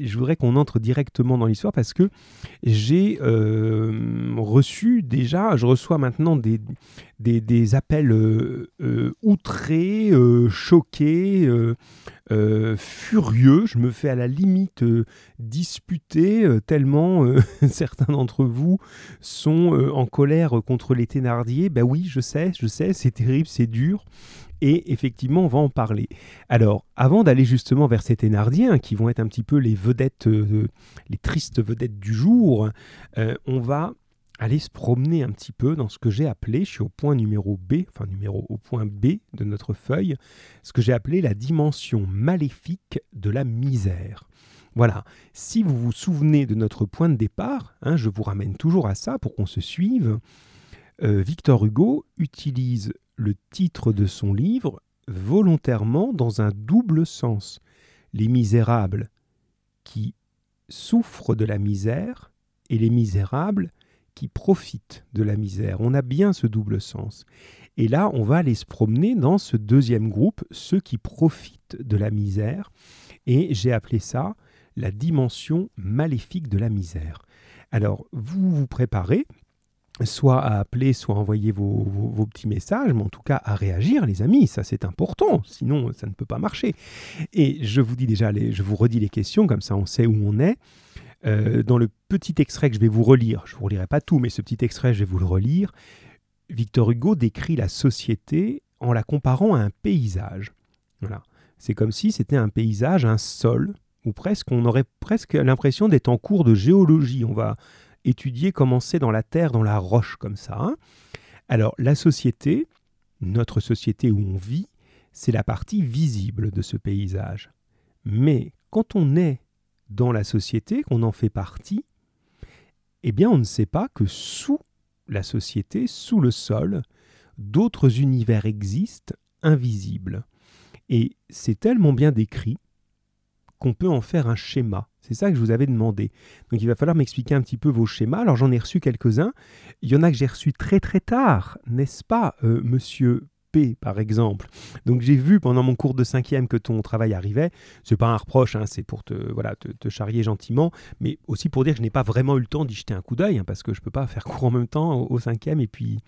Je voudrais qu'on entre directement dans l'histoire parce que j'ai euh, reçu déjà, je reçois maintenant des, appels euh, euh, outrés, choqués, furieux. Je me fais à la limite disputer tellement certains d'entre vous sont en colère contre les Thénardier. Ben oui, je sais, je sais, c'est terrible, c'est dur. Et effectivement, on va en parler. Alors, avant d'aller justement vers ces Thénardier, qui vont être un petit peu les vedettes, euh, les tristes vedettes du jour, euh, on va aller se promener un petit peu dans ce que j'ai appelé, je suis au point numéro B, enfin numéro au point B de notre feuille, ce que j'ai appelé la dimension maléfique de la misère. Voilà, si vous vous souvenez de notre point de départ, hein, je vous ramène toujours à ça pour qu'on se suive, euh, Victor Hugo utilise le titre de son livre volontairement dans un double sens. Les misérables qui souffrent de la misère et les misérables qui profitent de la misère. On a bien ce double sens. Et là, on va aller se promener dans ce deuxième groupe, ceux qui profitent de la misère. Et j'ai appelé ça la dimension maléfique de la misère. Alors, vous vous préparez, soit à appeler, soit à envoyer vos, petits messages, mais en tout cas à réagir, les amis, ça c'est important, sinon ça ne peut pas marcher. Et je vous dis déjà, je vous redis les questions, comme ça on sait où on est. Euh, dans le petit extrait que je vais vous relire, je ne vous relirai pas tout, mais ce petit extrait, je vais vous le relire, Victor Hugo décrit la société en la comparant à un paysage. Voilà. C'est comme si c'était un paysage, un sol, ou presque, on aurait presque l'impression d'être en cours de géologie. On va étudier comment c'est dans la terre, dans la roche comme ça. Hein. Alors la société, notre société où on vit, c'est la partie visible de ce paysage. Mais quand on est dans la société, qu'on en fait partie, eh bien on ne sait pas que sous la société, sous le sol, d'autres univers existent invisibles. Et c'est tellement bien décrit qu'on peut en faire un schéma. C'est ça que je vous avais demandé. Donc il va falloir m'expliquer un petit peu vos schémas. Alors j'en ai reçu quelques-uns. Il y en a que j'ai reçus très très tard, n'est-ce pas, euh, monsieur P, par exemple? Donc j'ai vu pendant mon cours de cinquième que ton travail arrivait. C'est pas un reproche, hein, c'est pour te, voilà, te, charrier gentiment, mais aussi pour dire que je n'ai pas vraiment eu le temps d'y jeter un coup d'œil, hein, parce que je ne peux pas faire cours en même temps au, cinquième et puis,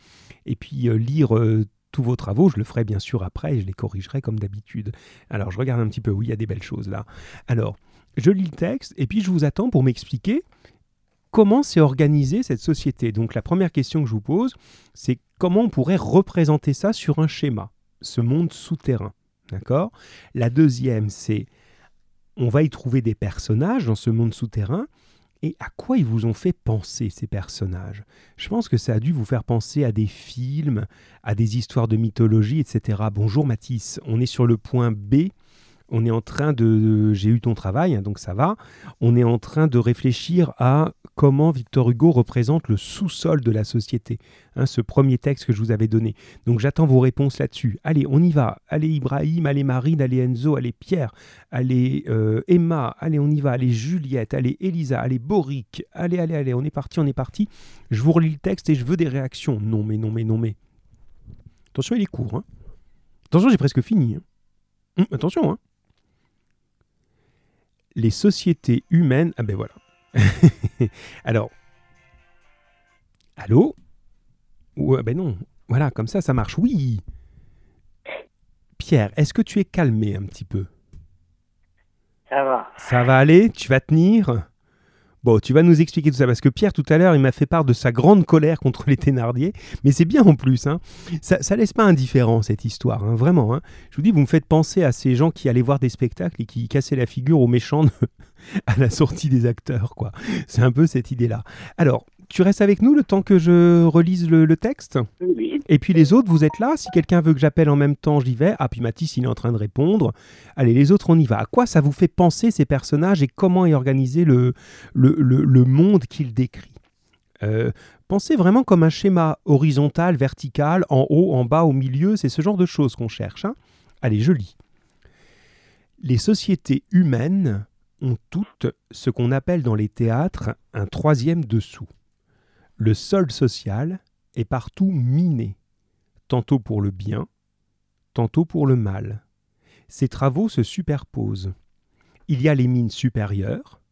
et puis euh, lire euh, tous vos travaux, je le ferai bien sûr après et je les corrigerai comme d'habitude. Alors je regarde un petit peu, oui, il y a des belles choses là. Alors, je lis le texte et puis je vous attends pour m'expliquer comment s'est organisée cette société. Donc la première question que je vous pose, c'est comment on pourrait représenter ça sur un schéma, ce monde souterrain. D'accord? La deuxième, c'est on va y trouver des personnages dans ce monde souterrain et à quoi ils vous ont fait penser ces personnages? Je pense que ça a dû vous faire penser à des films, à des histoires de mythologie, etc. Bonjour Mathis, on est sur le point B on est en train de, j'ai eu ton travail, hein, donc ça va, on est en train de réfléchir à comment Victor Hugo représente le sous-sol de la société, hein, ce premier texte que je vous avais donné. Donc j'attends vos réponses là-dessus. Allez, on y va. Allez Ibrahim, allez Marine, allez Enzo, allez Pierre, allez euh, Emma, allez on y va, allez Juliette, allez Elisa, allez Boric, allez, allez, allez, on est parti, on est parti. Je vous relis le texte et je veux des réactions. Non mais, non mais, non mais. Attention, il est court. Hein. Attention, j'ai presque fini. Hum, attention, hein les sociétés humaines. Ah ben voilà. Alors, allô? Ouais, ah ben non. Voilà, comme ça, ça marche. Oui. Pierre, est-ce que tu es calmé un petit peu? Ça va. Ça va aller? Tu vas tenir? Bon, tu vas nous expliquer tout ça, parce que Pierre, tout à l'heure, il m'a fait part de sa grande colère contre les Thénardier, mais c'est bien en plus. Hein. Ça, ça laisse pas indifférent, cette histoire, hein, vraiment. Hein. Je vous dis, vous me faites penser à ces gens qui allaient voir des spectacles et qui cassaient la figure aux méchants à la sortie des acteurs, quoi. C'est un peu cette idée-là. Alors, tu restes avec nous le temps que je relise le, texte? Oui. Et puis les autres, vous êtes là Si quelqu'un veut que j'appelle en même temps, j'y vais. Ah, puis Mathis, il est en train de répondre. Allez, les autres, on y va. À quoi ça vous fait penser ces personnages et comment est organisé le, le, monde qu'il décrit euh, Pensez vraiment comme un schéma horizontal, vertical, en haut, en bas, au milieu. C'est ce genre de choses qu'on cherche. Hein. Allez, je lis. Les sociétés humaines ont toutes ce qu'on appelle dans les théâtres un troisième dessous. Le sol social est partout miné, tantôt pour le bien, tantôt pour le mal. Ces travaux se superposent. Il y a les mines supérieures,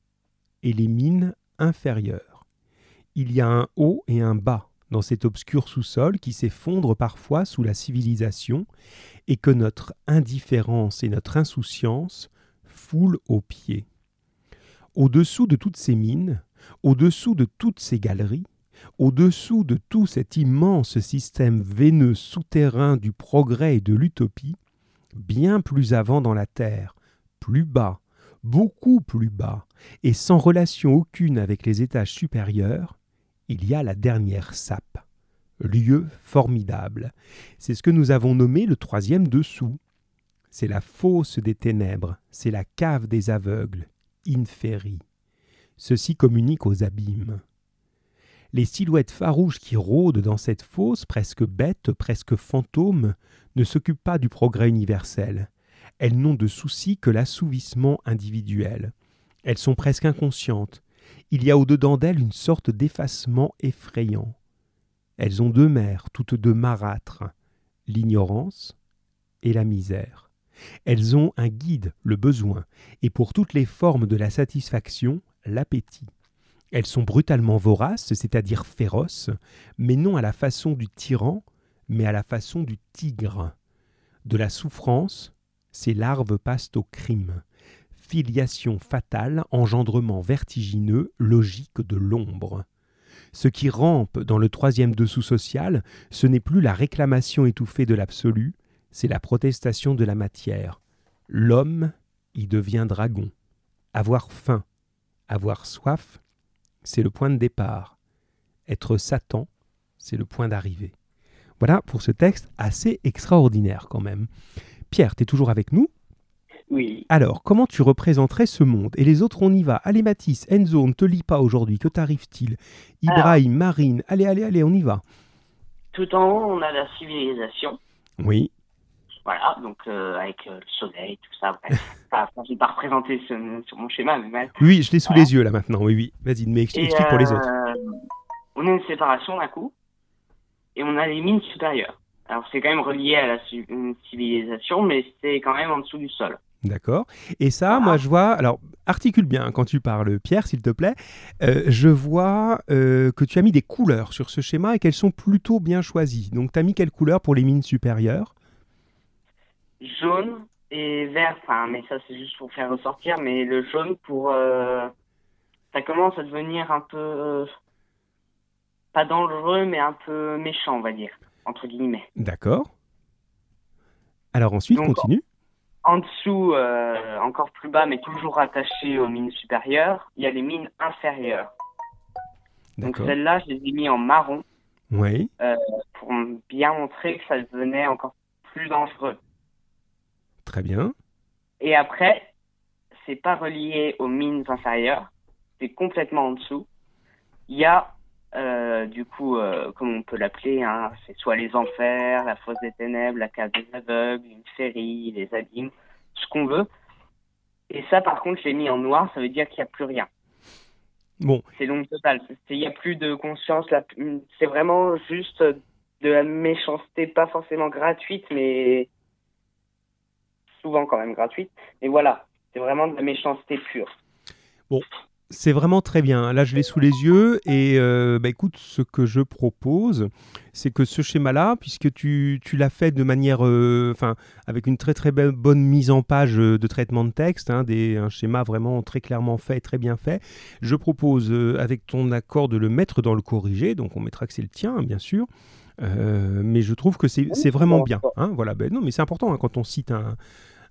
et les mines inférieures. Il y a un haut et un bas dans cet obscur sous-sol qui s'effondre parfois sous la civilisation et que notre indifférence et notre insouciance foulent aux pieds. Au-dessous de toutes ces mines, au-dessous de toutes ces galeries, au-dessous de tout cet immense système veineux souterrain du progrès et de l'utopie, bien plus avant dans la terre, plus bas, beaucoup plus bas, et sans relation aucune avec les étages supérieurs, il y a la dernière sape. Lieu formidable. C'est ce que nous avons nommé le troisième dessous. C'est la fosse des ténèbres, c'est la cave des aveugles, inferi. Ceci communique aux abîmes. Les silhouettes farouches qui rôdent dans cette fosse, presque bêtes, presque fantômes, ne s'occupent pas du progrès universel. Elles n'ont de souci que l'assouvissement individuel. Elles sont presque inconscientes. Il y a au-dedans d'elles une sorte d'effacement effrayant. Elles ont deux mères, toutes deux marâtres, l'ignorance et la misère. Elles ont un guide, le besoin, et pour toutes les formes de la satisfaction, l'appétit. Elles sont brutalement voraces, c'est-à-dire féroces, mais non à la façon du tyran, mais à la façon du tigre. De la souffrance, ces larves passent au crime. Filiation fatale, engendrement vertigineux, logique de l'ombre. Ce qui rampe dans le troisième dessous social, ce n'est plus la réclamation étouffée de l'absolu, c'est la protestation de la matière. L'homme y devient dragon. Avoir faim, avoir soif, c'est le point de départ. Être Satan, c'est le point d'arrivée. Voilà pour ce texte assez extraordinaire quand même. Pierre, tu es toujours avec nous? Oui. Alors, comment tu représenterais ce monde? Et les autres, on y va. Allez Mathis, Enzo, on ne te lit pas aujourd'hui. Que t'arrive-t-il? Ibrahim, Marine, allez, allez, allez, on y va. Tout en haut, on a la civilisation. Oui. Voilà, donc euh, avec euh, le soleil, tout ça. Bref. enfin, je ne vais pas représenter ce- sur mon schéma, mais bref. Oui, je l'ai sous Voilà. les yeux là maintenant. Oui, oui. Vas-y, mais explique pour les autres. euh, On a une séparation d'un coup, et on a les mines supérieures. Alors c'est quand même relié à la civilisation, mais c'est quand même en dessous du sol. D'accord. Et ça, moi, je vois. Alors, articule bien hein, quand tu parles, Pierre, s'il te plaît. Euh, je vois euh, que tu as mis des couleurs sur ce schéma et qu'elles sont plutôt bien choisies. Donc, tu as mis quelle couleur pour les mines supérieures? Jaune et vert, enfin, mais ça c'est juste pour faire ressortir, mais le jaune pour... euh, ça commence à devenir un peu... euh, pas dangereux, mais un peu méchant, on va dire, entre guillemets. D'accord. Alors, ensuite, Donc, continue. En dessous, euh, encore plus bas, mais toujours rattaché aux mines supérieures, il y a les mines inférieures. Donc celles-là, je les ai mis en marron Oui. pour bien montrer que ça devenait encore plus dangereux. Très bien. Et après, c'est pas relié aux mines inférieures, c'est complètement en dessous. Il y a, euh, du coup, euh, comme on peut l'appeler, hein, c'est soit les enfers, la fosse des ténèbres, la cave des aveugles, une féerie, les abîmes, ce qu'on veut. Et ça, par contre, je l'ai mis en noir, ça veut dire qu'il n'y a plus rien. Bon, C'est l'ombre totale. C'est- Il n'y a plus de conscience. C'est vraiment juste de la méchanceté, pas forcément gratuite, mais souvent quand même gratuite. Mais voilà, c'est vraiment de la méchanceté pure. c'est vraiment très bien. Là, je l'ai sous les yeux. Et euh, bah, écoute, ce que je propose, c'est que ce schéma-là, puisque tu, tu l'as fait de manière. euh, Enfin, avec une très très bonne mise en page euh, de traitement de texte, hein, des, un schéma vraiment très clairement fait, très bien fait, je propose, avec ton accord, de le mettre dans le corrigé. Donc, on mettra que c'est le tien, hein, bien sûr. Euh, mais je trouve que c'est vraiment bien. hein, voilà. Ben, non, mais c'est important hein, quand on cite un,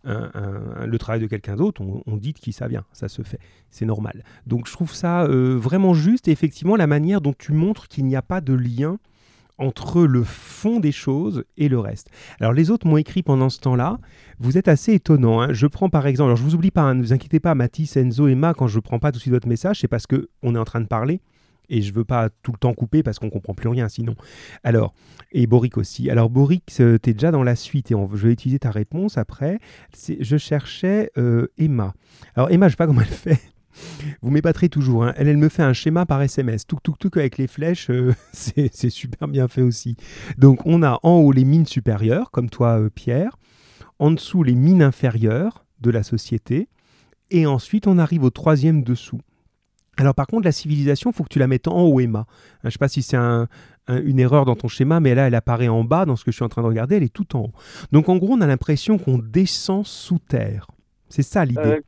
un- un- le travail de quelqu'un d'autre, on, on dit de qui ça vient. Ça se fait. C'est normal. Donc je trouve ça euh, vraiment juste et effectivement la manière dont tu montres qu'il n'y a pas de lien entre le fond des choses et le reste. Alors les autres m'ont écrit pendant ce temps-là, vous êtes assez étonnant. hein. Je prends par exemple, alors je vous oublie pas, hein, ne vous inquiétez pas, Mathis, Enzo, Emma, quand je prends pas tout de suite votre message, c'est parce que on est en train de parler et je veux pas tout le temps couper parce qu'on comprend plus rien sinon. Alors, et Boric aussi. Alors Boric, tu es déjà dans la suite et on- je vais utiliser ta réponse après. Je cherchais euh, Emma. Alors Emma, je sais pas comment elle fait. Vous m'épaterez toujours. hein. Elle, elle me fait un schéma par SMS. Tout, tout, tout avec les flèches. euh, c'est super bien fait aussi. Donc, on a en haut les mines supérieures, comme toi, euh, Pierre. En dessous, les mines inférieures de la société. Et ensuite, on arrive au troisième dessous. Alors par contre, la civilisation, il faut que tu la mettes en haut, Emma. Hein, je ne sais pas si c'est une erreur dans ton schéma, mais là, elle apparaît en bas dans ce que je suis en train de regarder, elle est tout en haut. Donc en gros, on a l'impression qu'on descend sous terre. C'est ça l'idée. Euh,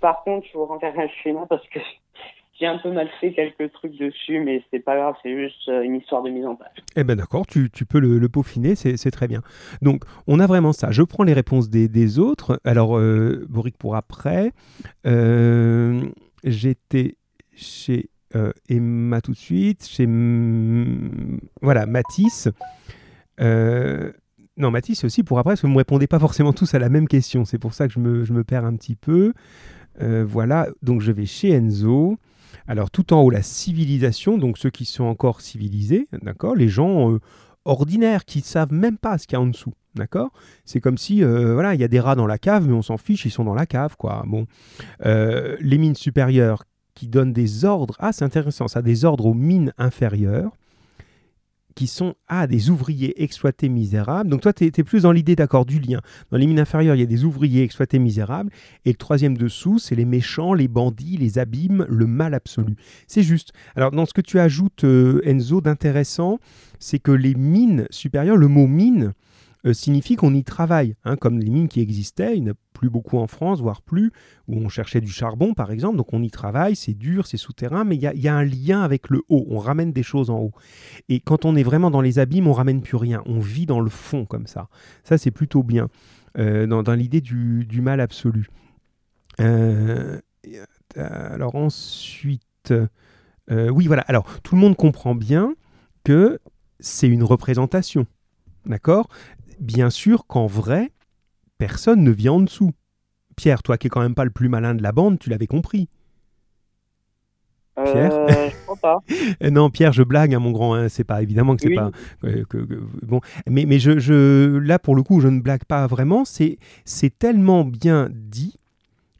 par contre, je vous renverrai un schéma parce que j'ai un peu mal fait quelques trucs dessus, mais c'est pas grave, c'est juste euh, une histoire de mise en page. Eh ben d'accord, tu, peux le, peaufiner, c'est très bien. Donc, on a vraiment ça. Je prends les réponses des, autres. Alors, euh, Boric pour après. J'étais chez euh, Emma tout de suite, chez voilà Matisse. Euh, non, Matisse aussi pour après, parce que vous ne me répondez pas forcément tous à la même question. C'est pour ça que je me, perds un petit peu. Euh, voilà, donc je vais chez Enzo. Alors tout en haut, la civilisation, donc ceux qui sont encore civilisés, d'accord Les gens ordinaires qui ne savent même pas ce qu'il y a en dessous. D'accord C'est comme si, voilà, il y a des rats dans la cave, mais on s'en fiche, ils sont dans la cave, quoi. Bon. les mines supérieures, donne des ordres, ah c'est intéressant ça, des ordres aux mines inférieures, qui sont ah, des ouvriers exploités misérables. Donc toi, tu plus dans l'idée d'accord du lien. Dans les mines inférieures, il y a des ouvriers exploités misérables. Et le troisième dessous, c'est les méchants, les bandits, les abîmes, le mal absolu. C'est juste. Alors dans ce que tu ajoutes, euh, Enzo, d'intéressant, c'est que les mines supérieures, le mot mine, euh, signifie qu'on y travaille, hein, comme les mines qui existaient, a plus beaucoup en France, voire plus, où on cherchait du charbon par exemple, donc on y travaille, c'est dur, c'est souterrain, mais il y, a, un lien avec le haut, on ramène des choses en haut. Et quand on est vraiment dans les abîmes, on ramène plus rien, on vit dans le fond comme ça. Ça c'est plutôt bien, euh, dans, l'idée du, mal absolu. Euh, alors ensuite, oui voilà, alors tout le monde comprend bien que c'est une représentation. D'accord? Bien sûr qu'en vrai, personne ne vient en dessous. Pierre, toi qui es quand même pas le plus malin de la bande, tu l'avais compris. Pierre euh, je crois pas. non, Pierre, je blague, hein, mon grand. Hein, c'est pas évidemment que c'est pas bon. Mais, mais je, je, là pour le coup, je ne blague pas vraiment. C'est c'est tellement bien dit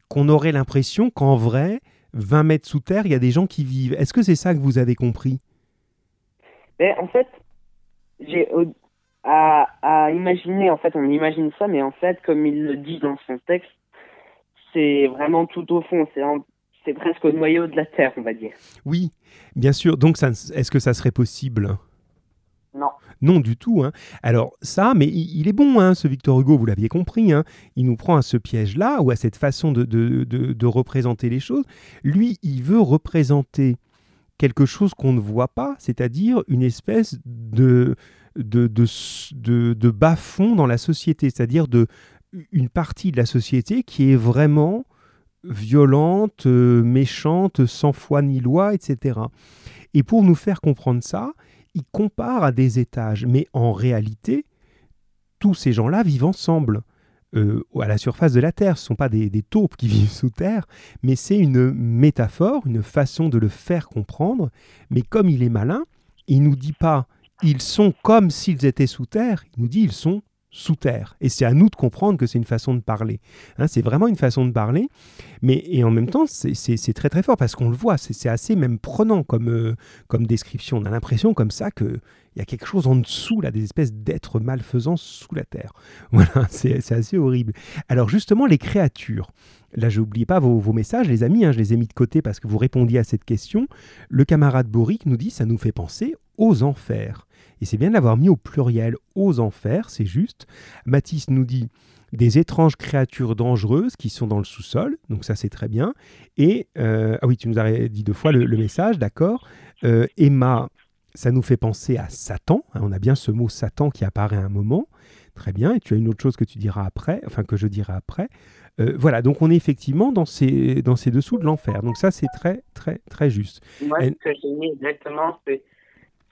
qu'on aurait l'impression qu'en vrai, 20 mètres sous terre, il y a des gens qui vivent. Est-ce que c'est ça que vous avez compris? Ben, En fait, j'ai à, imaginer, en fait, on imagine ça, mais en fait, comme il le dit dans son texte, c'est vraiment tout au fond, c'est c'est presque au noyau de la Terre, on va dire. Oui, bien sûr. Donc, est-ce que ça serait possible? Non. Non, du tout. Hein. Alors, ça, mais il, est bon, hein, ce Victor Hugo, vous l'aviez compris. Hein. Il nous prend à ce piège-là, ou à cette façon de, de, de, représenter les choses. Lui, il veut représenter quelque chose qu'on ne voit pas, c'est-à-dire une espèce de, de, bas-fond dans la société, c'est-à-dire de une partie de la société qui est vraiment violente, euh, méchante, sans foi ni loi, etc. Et pour nous faire comprendre ça, il compare à des étages, mais en réalité, tous ces gens-là vivent ensemble. Euh, à la surface de la Terre. Ce ne sont pas des, des, taupes qui vivent sous Terre, mais c'est une métaphore, une façon de le faire comprendre. Mais comme il est malin, il nous dit pas ils sont comme s'ils étaient sous terre. Il nous dit ils sont sous terre. Et c'est à nous de comprendre que c'est une façon de parler. Hein, c'est vraiment une façon de parler. Mais et en même temps, c'est très très fort parce qu'on le voit. C'est assez même prenant comme, euh, comme description. On a l'impression comme ça que il y a quelque chose en dessous, là, des espèces d'êtres malfaisants sous la terre. Voilà, c'est assez horrible. Alors justement, les créatures. Là, je n'oublie pas vos, vos, messages, les amis, hein, je les ai mis de côté parce que vous répondiez à cette question. Le camarade Boric nous dit ça nous fait penser aux enfers. Et c'est bien de l'avoir mis au pluriel aux enfers, c'est juste. Matisse nous dit des étranges créatures dangereuses qui sont dans le sous-sol, donc ça c'est très bien. Et, euh, ah oui, tu nous as dit deux fois le, message, d'accord. Euh, Emma, ça nous fait penser à Satan, hein, on a bien ce mot Satan qui apparaît à un moment. Très bien, et tu as une autre chose que tu diras après, enfin que je dirai après. Euh, voilà, donc on est effectivement dans ces, dans ces dessous de l'enfer. Donc ça, c'est très, très, très juste. Moi, ce que j'ai mis exactement, c'est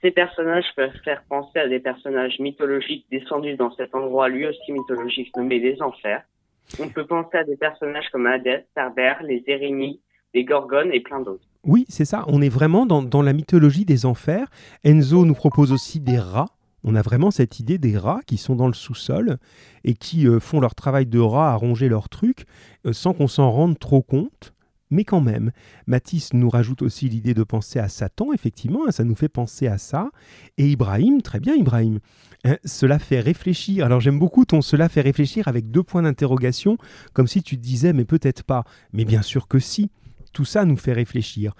ces personnages peuvent faire penser à des personnages mythologiques descendus dans cet endroit lui aussi mythologique nommé les enfers. On peut penser à des personnages comme Hadès, Cerbère, les Érémies, les Gorgones et plein d'autres. Oui, c'est ça. On est vraiment dans, la mythologie des enfers. Enzo nous propose aussi des rats. On a vraiment cette idée des rats qui sont dans le sous-sol et qui euh, font leur travail de rats à ronger leurs trucs euh, sans qu'on s'en rende trop compte. Mais quand même, Matisse nous rajoute aussi l'idée de penser à Satan, effectivement, hein, ça nous fait penser à ça. Et Ibrahim, très bien Ibrahim, hein, cela fait réfléchir. Alors j'aime beaucoup ton cela fait réfléchir avec deux points d'interrogation, comme si tu disais mais peut-être pas. Mais bien sûr que si. tout ça nous fait réfléchir.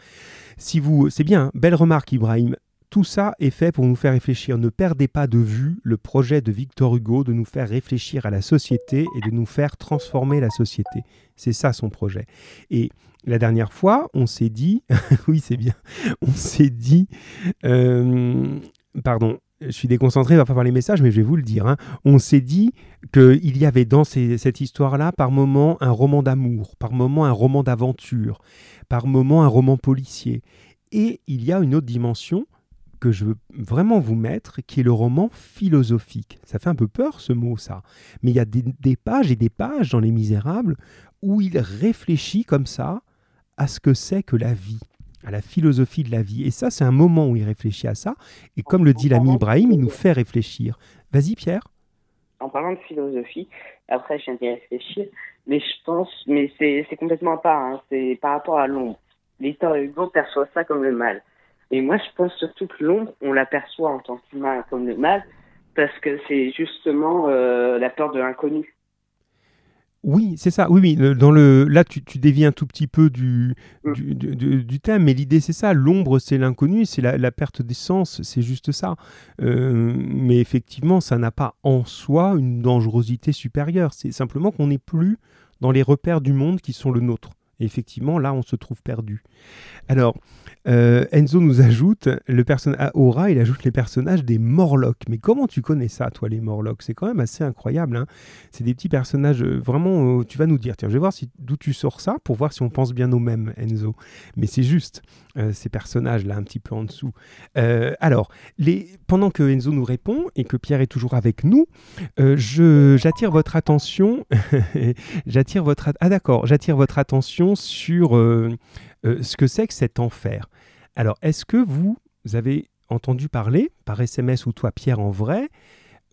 Si vous, c'est bien, belle remarque Ibrahim. Tout ça est fait pour nous faire réfléchir. Ne perdez pas de vue le projet de Victor Hugo de nous faire réfléchir à la société et de nous faire transformer la société. C'est ça son projet. Et la dernière fois, on s'est dit, oui c'est bien, on s'est dit, euh, pardon, je suis déconcentré, il va pas les messages, mais je vais vous le dire. Hein. On s'est dit qu'il y avait dans cette histoire-là, par moment, un roman d'amour, par moment, un roman d'aventure, par moment, un roman policier. Et il y a une autre dimension que je veux vraiment vous mettre, qui est le roman philosophique. Ça fait un peu peur ce mot, ça. Mais il y a des, pages et des pages dans Les Misérables où il réfléchit comme ça à ce que c'est que la vie, à la philosophie de la vie. Et ça, c'est un moment où il réfléchit à ça. Et comme le dit l'ami Ibrahim, il nous fait réfléchir. Vas-y, Pierre. En parlant de philosophie, après, je viens d'y réfléchir, mais je pense, mais c'est complètement pas, hein, c'est par rapport à l'ombre. Victor Hugo perçoit ça comme le mal. Et moi, je pense surtout que l'ombre, on l'aperçoit en tant qu'humain comme le mal, parce que c'est justement euh, la peur de l'inconnu. Oui, c'est ça. Oui, oui. Dans le, là, tu, tu dévies un tout petit peu du, mm. du, thème, mais l'idée, c'est ça. L'ombre, c'est l'inconnu, c'est la, perte d'essence, c'est juste ça. Euh, mais effectivement, ça n'a pas en soi une dangerosité supérieure. C'est simplement qu'on n'est plus dans les repères du monde qui sont le nôtre. Effectivement, là, on se trouve perdu. Alors, euh, Enzo nous ajoute le personnage Aura, il ajoute les personnages des Morlocks. Mais comment tu connais ça, toi, les Morlocks? C'est quand même assez incroyable. Hein c'est des petits personnages euh, vraiment. Euh, tu vas nous dire. Tiens, je vais voir d'où tu sors ça pour voir si on pense bien aux mêmes, Enzo. Mais c'est juste ces personnages-là, un petit peu en dessous. alors, les, pendant que Enzo nous répond et que Pierre est toujours avec nous, j'attire votre attention. j'attire votre ah d'accord, j'attire votre attention sur euh, ce que c'est que cet enfer. Alors, est-ce que vous avez entendu parler, par SMS ou toi Pierre en vrai,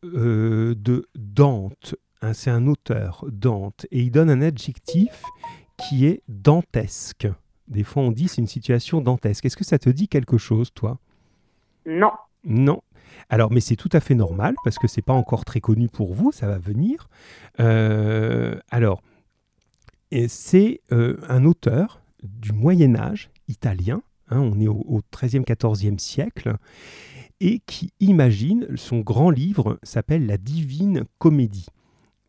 euh, de Dante? Hein, C'est un auteur, Dante, et il donne un adjectif qui est dantesque. Des fois, on dit c'est une situation dantesque. Est-ce que ça te dit quelque chose, toi? Non. Non. Alors, mais c'est tout à fait normal parce que c'est pas encore très connu pour vous, ça va venir. Euh, alors, c'est un auteur du Moyen Âge italien, hein, on est au, XIIIe, XIVe siècle, et qui imagine, son grand livre s'appelle La Divine Comédie.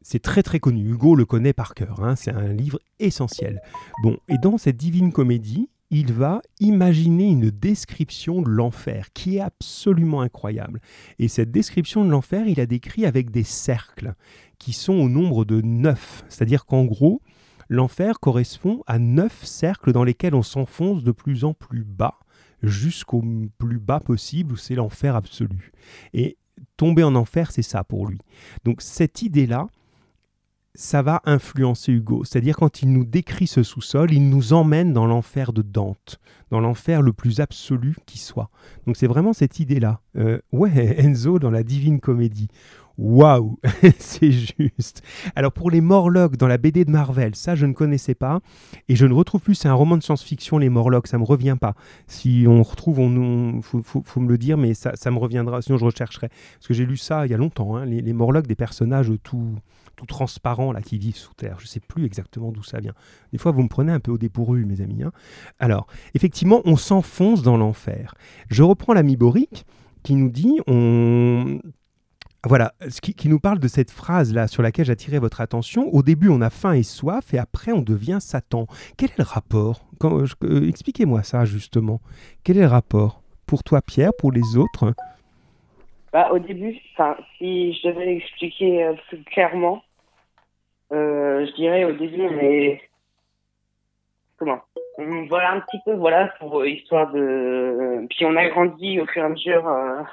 C'est très très connu, Hugo le connaît par cœur, hein, c'est un livre essentiel. Bon, et dans cette Divine Comédie, il va imaginer une description de l'enfer qui est absolument incroyable. Et cette description de l'enfer, il a décrit avec des cercles qui sont au nombre de neuf. C'est-à-dire qu'en gros, L'enfer correspond à neuf cercles dans lesquels on s'enfonce de plus en plus bas, jusqu'au plus bas possible, où c'est l'enfer absolu. Et tomber en enfer, c'est ça pour lui. Donc cette idée-là, ça va influencer Hugo. C'est-à-dire quand il nous décrit ce sous-sol, il nous emmène dans l'enfer de Dante, dans l'enfer le plus absolu qui soit. Donc c'est vraiment cette idée-là. Euh, ouais, Enzo dans la Divine Comédie. Waouh, c'est juste. Alors pour les Morlocks dans la BD de Marvel, ça je ne connaissais pas et je ne retrouve plus. C'est un roman de science-fiction, les Morlocks, ça me revient pas. Si on retrouve, on, faut, me le dire, mais ça, me reviendra. Sinon je rechercherai parce que j'ai lu ça il y a longtemps. Hein, les, Morlocks, des personnages tout tout transparents là qui vivent sous terre. Je ne sais plus exactement d'où ça vient. Des fois, vous me prenez un peu au dépourvu, mes amis. Hein. Alors, effectivement, on s'enfonce dans l'enfer. Je reprends l'ami Boric qui nous dit on voilà, ce qui, nous parle de cette phrase-là sur laquelle j'attirais votre attention. Au début, on a faim et soif, et après, on devient Satan. Quel est le rapport? Euh, Expliquez-moi ça, justement. Quel est le rapport? Pour toi, Pierre, pour les autres? Bah, Au début, si je devais expliquer euh, plus clairement, euh, je dirais au début, on est. Comment Voilà un petit peu, voilà, pour histoire de. Puis on a grandi au fur et à mesure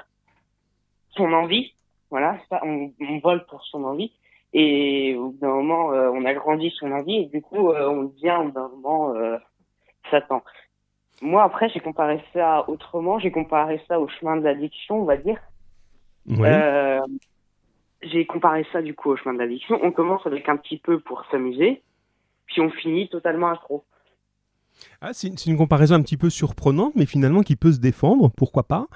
son envie voilà, ça, on, vole pour son envie. Et au bout d'un moment, euh, on a grandi son envie et du coup, euh, on devient au bout d'un moment euh, Satan. Moi, après, j'ai comparé ça autrement. J'ai comparé ça au chemin de l'addiction, on va dire. j'ai comparé ça du coup au chemin de l'addiction. On commence avec un petit peu pour s'amuser, puis on finit totalement accro. Ah, c'est une comparaison un petit peu surprenante, mais finalement qui peut se défendre, pourquoi pas,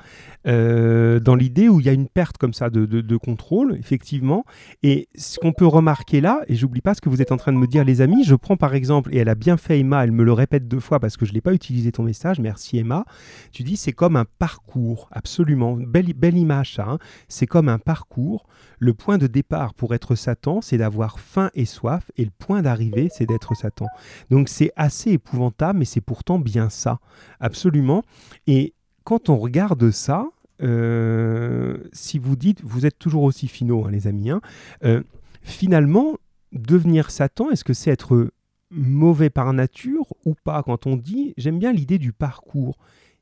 euh, dans l'idée où il y a une perte comme ça de, contrôle, effectivement. Et ce qu'on peut remarquer là, et j'oublie pas ce que vous êtes en train de me dire, les amis, je prends par exemple, et elle a bien fait Emma, elle me le répète deux fois parce que je ne l'ai pas utilisé ton message, merci Emma, tu dis c'est comme un parcours, absolument, belle, belle image ça, hein. c'est comme un parcours. Le point de départ pour être Satan, c'est d'avoir faim et soif, et le point d'arrivée, c'est d'être Satan. Donc c'est assez épouvantable, mais c'est pourtant bien ça, absolument. Et quand on regarde ça, euh, si vous dites, vous êtes toujours aussi finaux, hein, les amis, hein, euh, finalement, devenir Satan, est-ce que c'est être mauvais par nature ou pas? Quand on dit, j'aime bien l'idée du parcours.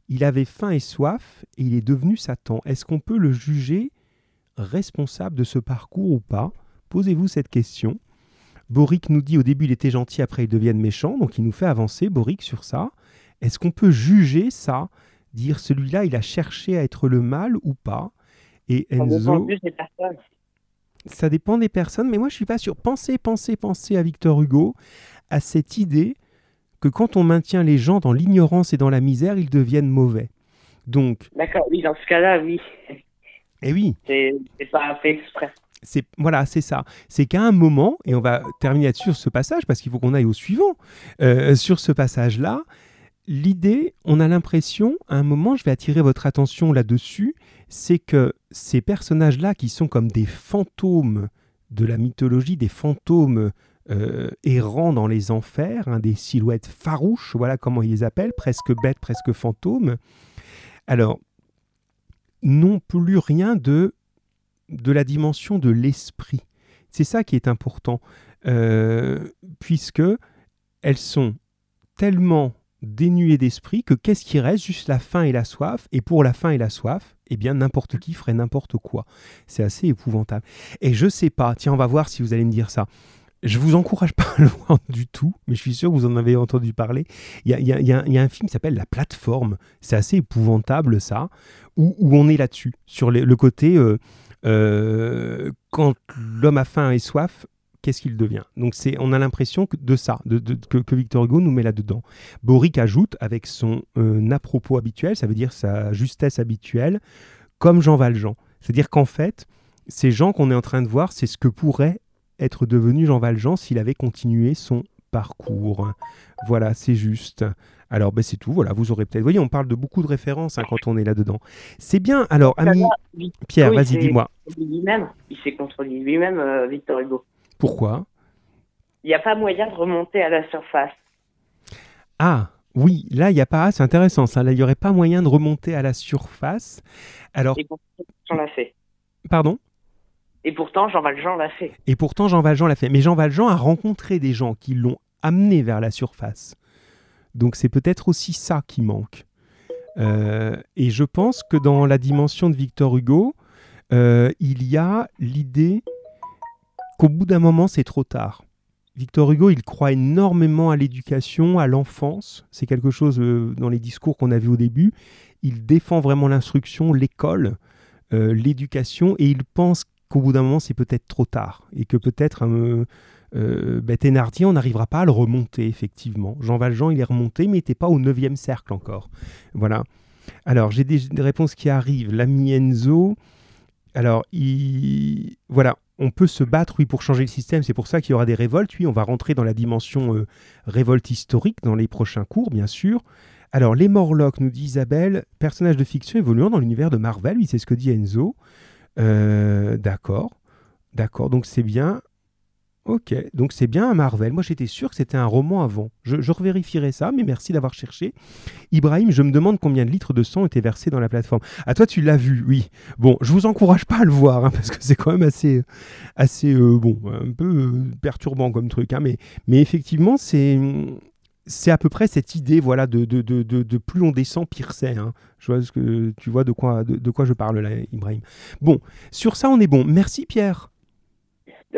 Il avait faim et soif et il est devenu Satan. Est-ce qu'on peut le juger responsable de ce parcours ou pas? Posez-vous cette question. Boric nous dit au début il était gentil, après il devient méchant, donc il nous fait avancer, Boric, sur ça. Est-ce qu'on peut juger ça Dire celui-là, il a cherché à être le mal ou pas? Et Enzo. Ça dépend des personnes, mais moi je suis pas sûr. Pensez, pensez, pensez à Victor Hugo, à cette idée que quand on maintient les gens dans l'ignorance et dans la misère, ils deviennent mauvais. Donc. D'accord, oui, dans ce cas-là, oui. Et eh oui. C'est pas fait exprès c'est voilà, c'est ça. C'est qu'à un moment, et on va terminer là sur ce passage parce qu'il faut qu'on aille au suivant. Euh, sur ce passage-là, l'idée, on a l'impression, à un moment, je vais attirer votre attention là-dessus, c'est que ces personnages-là, qui sont comme des fantômes de la mythologie, des fantômes euh, errants dans les enfers, hein, des silhouettes farouches, voilà comment ils les appellent, presque bêtes, presque fantômes. Alors, n'ont plus rien de de la dimension de l'esprit. C'est ça qui est important, euh, puisque elles sont tellement dénuées d'esprit que qu'est-ce qui reste? Juste la faim et la soif. Et pour la faim et la soif, eh bien n'importe qui ferait n'importe quoi. C'est assez épouvantable. Et je sais pas, tiens, on va voir si vous allez me dire ça. Je vous encourage pas voir du tout, mais je suis sûr que vous en avez entendu parler. Il y a, un film qui s'appelle La Plateforme. C'est assez épouvantable, ça, où, on est là-dessus, sur le côté. Euh, euh, quand l'homme a faim et soif, qu'est-ce qu'il devient? Donc c'est, on a l'impression de ça, que, Victor Hugo nous met là-dedans. Boric ajoute avec son euh, à-propos habituel, ça veut dire sa justesse habituelle, comme Jean Valjean. C'est-à-dire qu'en fait, ces gens qu'on est en train de voir, c'est ce que pourrait être devenu Jean Valjean s'il avait continué son parcours. Voilà, c'est juste. Alors, ben, c'est tout. Voilà, vous aurez peut-être. Vous voyez, on parle de beaucoup de références hein, quand on est là-dedans. C'est bien. Alors, ami Pierre, vas-y, dis-moi. Il s'est contredit lui-même, euh, Victor Hugo. Pourquoi? Il n'y a pas moyen de remonter à la surface. Ah, oui, là, il n'y a pas. c'est intéressant ça. Là, il n'y aurait pas moyen de remonter à la surface. Alors. Et pourtant, l'a fait. Pardon? Et pourtant, Jean Valjean l'a fait. Et pourtant, Jean Valjean l'a fait. Mais Jean Valjean a rencontré des gens qui l'ont amené vers la surface. Donc c'est peut-être aussi ça qui manque. Euh, et je pense que dans la dimension de Victor Hugo, euh, il y a l'idée qu'au bout d'un moment, c'est trop tard. Victor Hugo, il croit énormément à l'éducation, à l'enfance. C'est quelque chose euh, dans les discours qu'on a vu au début. Il défend vraiment l'instruction, l'école, l'éducation, et il pense qu'au bout d'un moment, c'est peut-être trop tard. Et que peut-être euh, ben, Thénardier, on n'arrivera pas à le remonter, effectivement. Jean Valjean, il est remonté, mais n'était pas au 9e cercle encore. Voilà. Alors, j'ai des, réponses qui arrivent. L'ami Enzo, alors, il... voilà, on peut se battre, oui, pour changer le système. C'est pour ça qu'il y aura des révoltes. Oui, on va rentrer dans la dimension euh, révolte historique dans les prochains cours, bien sûr. Alors, les Morlocks, nous dit Isabelle, personnage de fiction évoluant dans l'univers de Marvel. Oui, c'est ce que dit Enzo. Euh, d'accord. D'accord, donc c'est bien. Ok, donc c'est bien un Marvel. Moi j'étais sûr que c'était un roman avant. Je, revérifierai ça, mais merci d'avoir cherché. Ibrahim, je me demande combien de litres de sang étaient versés dans la plateforme. À ah, toi tu l'as vu, oui. Bon, je vous encourage pas à le voir, hein, parce que c'est quand même assez, assez euh, bon, un peu euh, perturbant comme truc. Hein, mais, mais effectivement, c'est c'est à peu près cette idée, voilà, de, de, de, de plus on descend, pire c'est. Hein. Je vois que tu vois de quoi, de, quoi je parle là, Ibrahim. Bon, sur ça on est bon. Merci Pierre.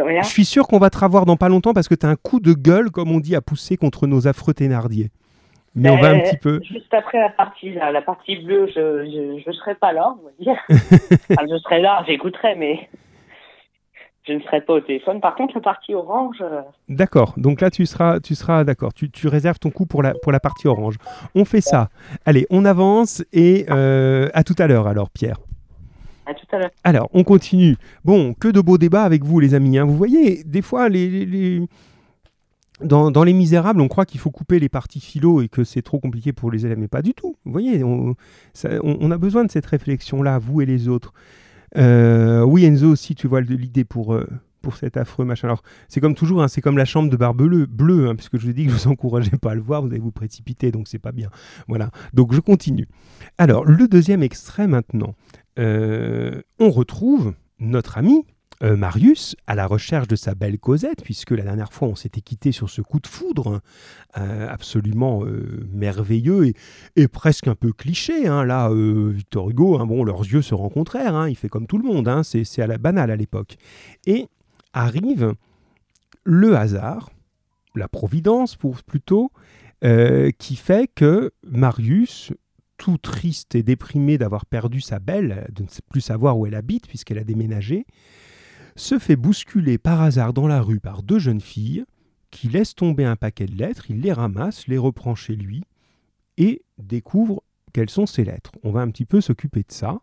Je suis sûr qu'on va te revoir dans pas longtemps parce que tu as un coup de gueule, comme on dit, à pousser contre nos affreux Thénardier. Mais on va un ben, petit peu. Juste après la partie, la partie bleue, je ne serai pas là, on va dire. je serai là, j'écouterai, mais je ne serai pas au téléphone. Par contre, la partie orange. euh, D'accord. Donc là, tu seras, tu seras d'accord. Tu, tu réserves ton coup pour la, pour la partie orange. On fait ça. Allez, on avance et euh, à tout à l'heure alors, Pierre. Alors, on continue. Bon, que de beaux débats avec vous, les amis. hein. Vous voyez, des fois, les, les- Dans, Les Misérables, on croit qu'il faut couper les parties philo et que c'est trop compliqué pour les élèves, mais pas du tout. Vous voyez, on, a besoin de cette réflexion-là, vous et les autres. Euh, oui, Enzo aussi, tu vois l'idée pour, euh, pour cet affreux machin. Alors, c'est comme toujours, hein, c'est comme la chambre de Barbeleu, bleu, hein, puisque je vous ai dit que je vous encourageais pas à le voir, vous allez vous précipiter, donc c'est pas bien. Voilà, donc je continue. Alors, le deuxième extrait maintenant. Euh, on retrouve notre ami euh, Marius à la recherche de sa belle Cosette, puisque la dernière fois on s'était quitté sur ce coup de foudre euh, absolument merveilleux et, presque un peu cliché. hein. Là, Victor Hugo, hein, bon, leurs yeux se rencontrèrent, hein, il fait comme tout le monde, hein, c'est à la banale à l'époque. Et arrive le hasard, la providence pour, plutôt, qui fait que Marius, tout triste et déprimé d'avoir perdu sa belle, de ne plus savoir où elle habite puisqu'elle a déménagé, se fait bousculer par hasard dans la rue par deux jeunes filles qui laissent tomber un paquet de lettres, il les ramasse, les reprend chez lui et découvre quelles sont ces lettres. On va un petit peu s'occuper de ça.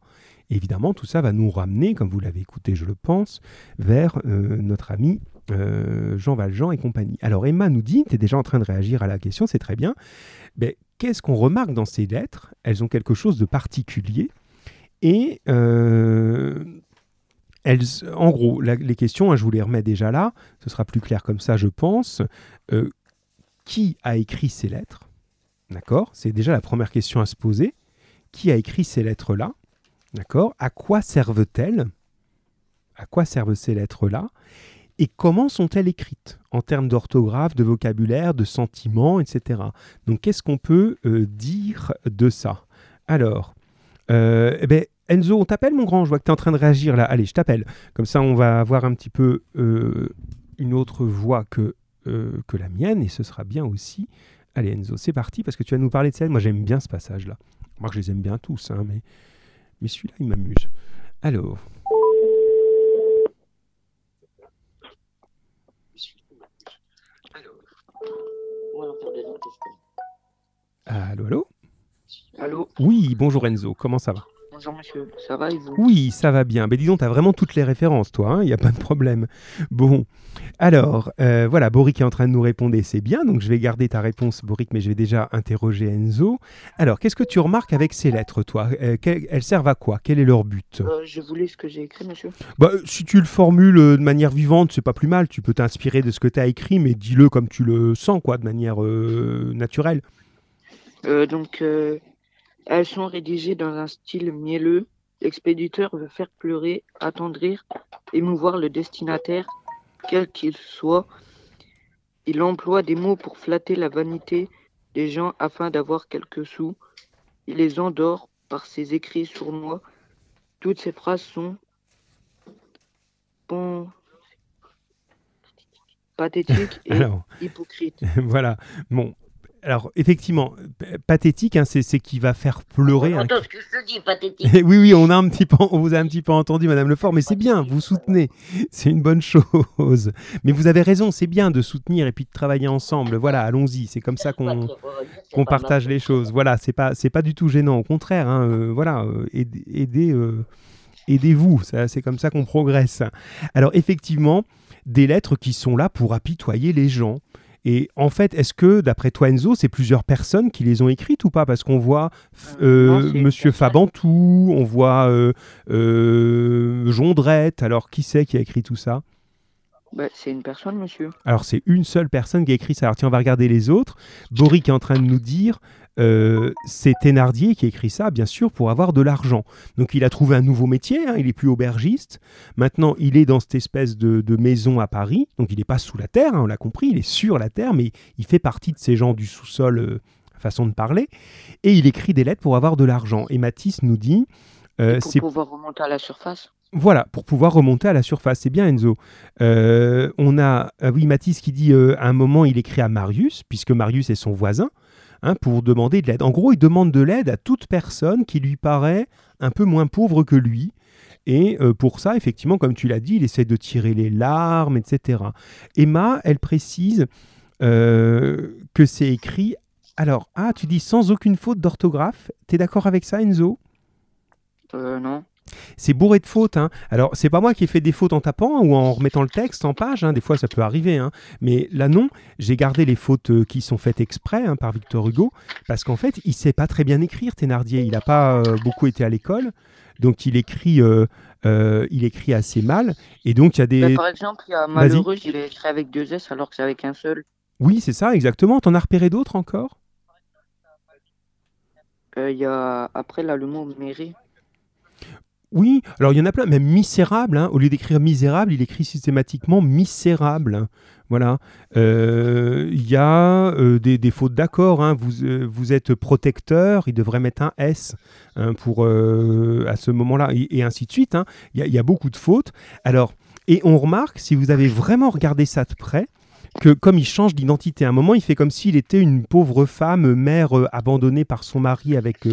Évidemment, tout ça va nous ramener, comme vous l'avez écouté, je le pense, vers euh, notre ami euh, Jean Valjean et compagnie. Alors Emma nous dit, tu es déjà en train de réagir à la question, c'est très bien. Ben, Qu'est-ce qu'on remarque dans ces lettres? Elles ont quelque chose de particulier. Et euh, elles, en gros, les questions, hein, je vous les remets déjà là, ce sera plus clair comme ça, je pense. Euh, qui a écrit ces lettres? D'accord? C'est déjà la première question à se poser. Qui a écrit ces lettres-là? D'accord? À quoi servent-elles? À quoi servent ces lettres-là? Et comment sont-elles écrites En termes d'orthographe, de vocabulaire, de sentiments, etc. Donc, qu'est-ce qu'on peut euh, dire de ça? Alors, euh, eh ben, Enzo, on t'appelle, mon grand Je vois que tu es en train de réagir là. Allez, je t'appelle. Comme ça, on va avoir un petit peu euh, une autre voix que, que la mienne, et ce sera bien aussi. Allez, Enzo, c'est parti, parce que tu vas nous parler de ça. Moi, j'aime bien ce passage-là. Moi, je les aime bien tous, hein, mais, mais celui-là, il m'amuse. Alors. Allô, allô? Allô? Oui, bonjour Enzo, comment ça va? Bonjour monsieur, ça va et vous? Oui, ça va bien. Mais dis donc, tu as vraiment toutes les références, toi, il n'y a pas de problème. Bon, alors, euh, voilà, Boric est en train de nous répondre et c'est bien, donc je vais garder ta réponse, Boric, mais je vais déjà interroger Enzo. Alors, qu'est-ce que tu remarques avec ces lettres, toi? Euh, Elles servent à quoi? Quel est leur but? Euh, Je vous lis ce que j'ai écrit monsieur. bah, Si tu le formules de manière vivante, c'est pas plus mal. Tu peux t'inspirer de ce que tu as écrit, mais dis-le comme tu le sens, quoi, de manière naturelle. Donc, elles sont rédigées dans un style mielleux. L'expéditeur veut faire pleurer, attendrir, émouvoir le destinataire, quel qu'il soit. Il emploie des mots pour flatter la vanité des gens afin d'avoir quelques sous. Il les endort par ses écrits sournois. Toutes ces phrases sont bon, pathétiques et Alors, hypocrites. voilà. Bon. Alors, effectivement, pathétique, hein, c'est qui va faire pleurer. ce que je dis, pathétique. oui, oui, on, a un petit peu, on vous a un petit peu entendu, Madame Lefort, mais c'est bien, vous soutenez. C'est une bonne chose. Mais vous avez raison, c'est bien de soutenir et puis de travailler ensemble. Voilà, allons-y. C'est comme ça qu'on partage les choses. Voilà, c'est pas pas du tout gênant. Au contraire, hein, euh, voilà, euh, euh, aidez-vous. C'est comme ça qu'on progresse. Alors effectivement, des lettres qui sont là pour apitoyer les gens. Et en fait, est-ce que, d'après toi, Enzo, c'est plusieurs personnes qui les ont écrites ou pas? Parce qu'on voit Euh, non, euh, Monsieur. Fabantou, on voit euh, Jondrette. Alors, qui c'est qui a écrit tout ça? Bah, c'est une personne, monsieur. alors c'est une seule personne qui a écrit ça. Alors tiens, on va regarder les autres. Boric est en train de nous dire, euh, c'est Thénardier qui écrit ça, bien sûr, pour avoir de l'argent. Donc il a trouvé un nouveau métier, hein, il est plus aubergiste. Maintenant, il est dans cette espèce de, de maison à Paris. Donc il n'est pas sous la terre, hein, on l'a compris, il est sur la terre, mais il fait partie de ces gens du sous-sol, euh, façon de parler. Et il écrit des lettres pour avoir de l'argent. Et Matisse nous dit... euh, pour pouvoir remonter à la surface. voilà, pour pouvoir remonter à la surface. C'est bien, Enzo. On a, oui, Mathis qui dit à un moment, il écrit à Marius, puisque Marius est son voisin, hein, pour demander de l'aide. En gros, il demande de l'aide à toute personne qui lui paraît un peu moins pauvre que lui. Et euh, pour ça, effectivement, comme tu l'as dit, il essaie de tirer les larmes, etc. Emma, elle précise euh, que c'est écrit. Alors, ah, tu dis sans aucune faute d'orthographe. T'es d'accord avec ça, Enzo? Euh, non. C'est bourré de fautes. Hein. Alors, c'est pas moi qui ai fait des fautes en tapant ou en remettant le texte en page. hein. Des fois, ça peut arriver. hein. Mais là, non. J'ai gardé les fautes euh, qui sont faites exprès hein, par Victor Hugo. Parce qu'en fait, il sait pas très bien écrire, Thénardier. Il n'a pas euh, beaucoup été à l'école. Donc, il écrit, euh, euh, il écrit assez mal. Et donc, il y a des. Bah, par exemple, il y a Malheureuse, il est écrit avec deux S alors que c'est avec un seul. Oui, c'est ça, exactement. T'en as repéré d'autres encore? Il y a après là le mot méré. Oui, alors il y en a plein, même misérable, hein, au lieu d'écrire misérable, il écrit systématiquement misérable. Voilà. Euh, Il y a euh, des, fautes d'accord. hein. Vous, euh, vous êtes protecteur, il devrait mettre un S hein, pour, à ce moment-là, et, ainsi de suite. hein. Il y, a- beaucoup de fautes. Alors, et on remarque, si vous avez vraiment regardé ça de près, que comme il change d'identité à un moment, il fait comme s'il était une pauvre femme, mère abandonnée par son mari avec,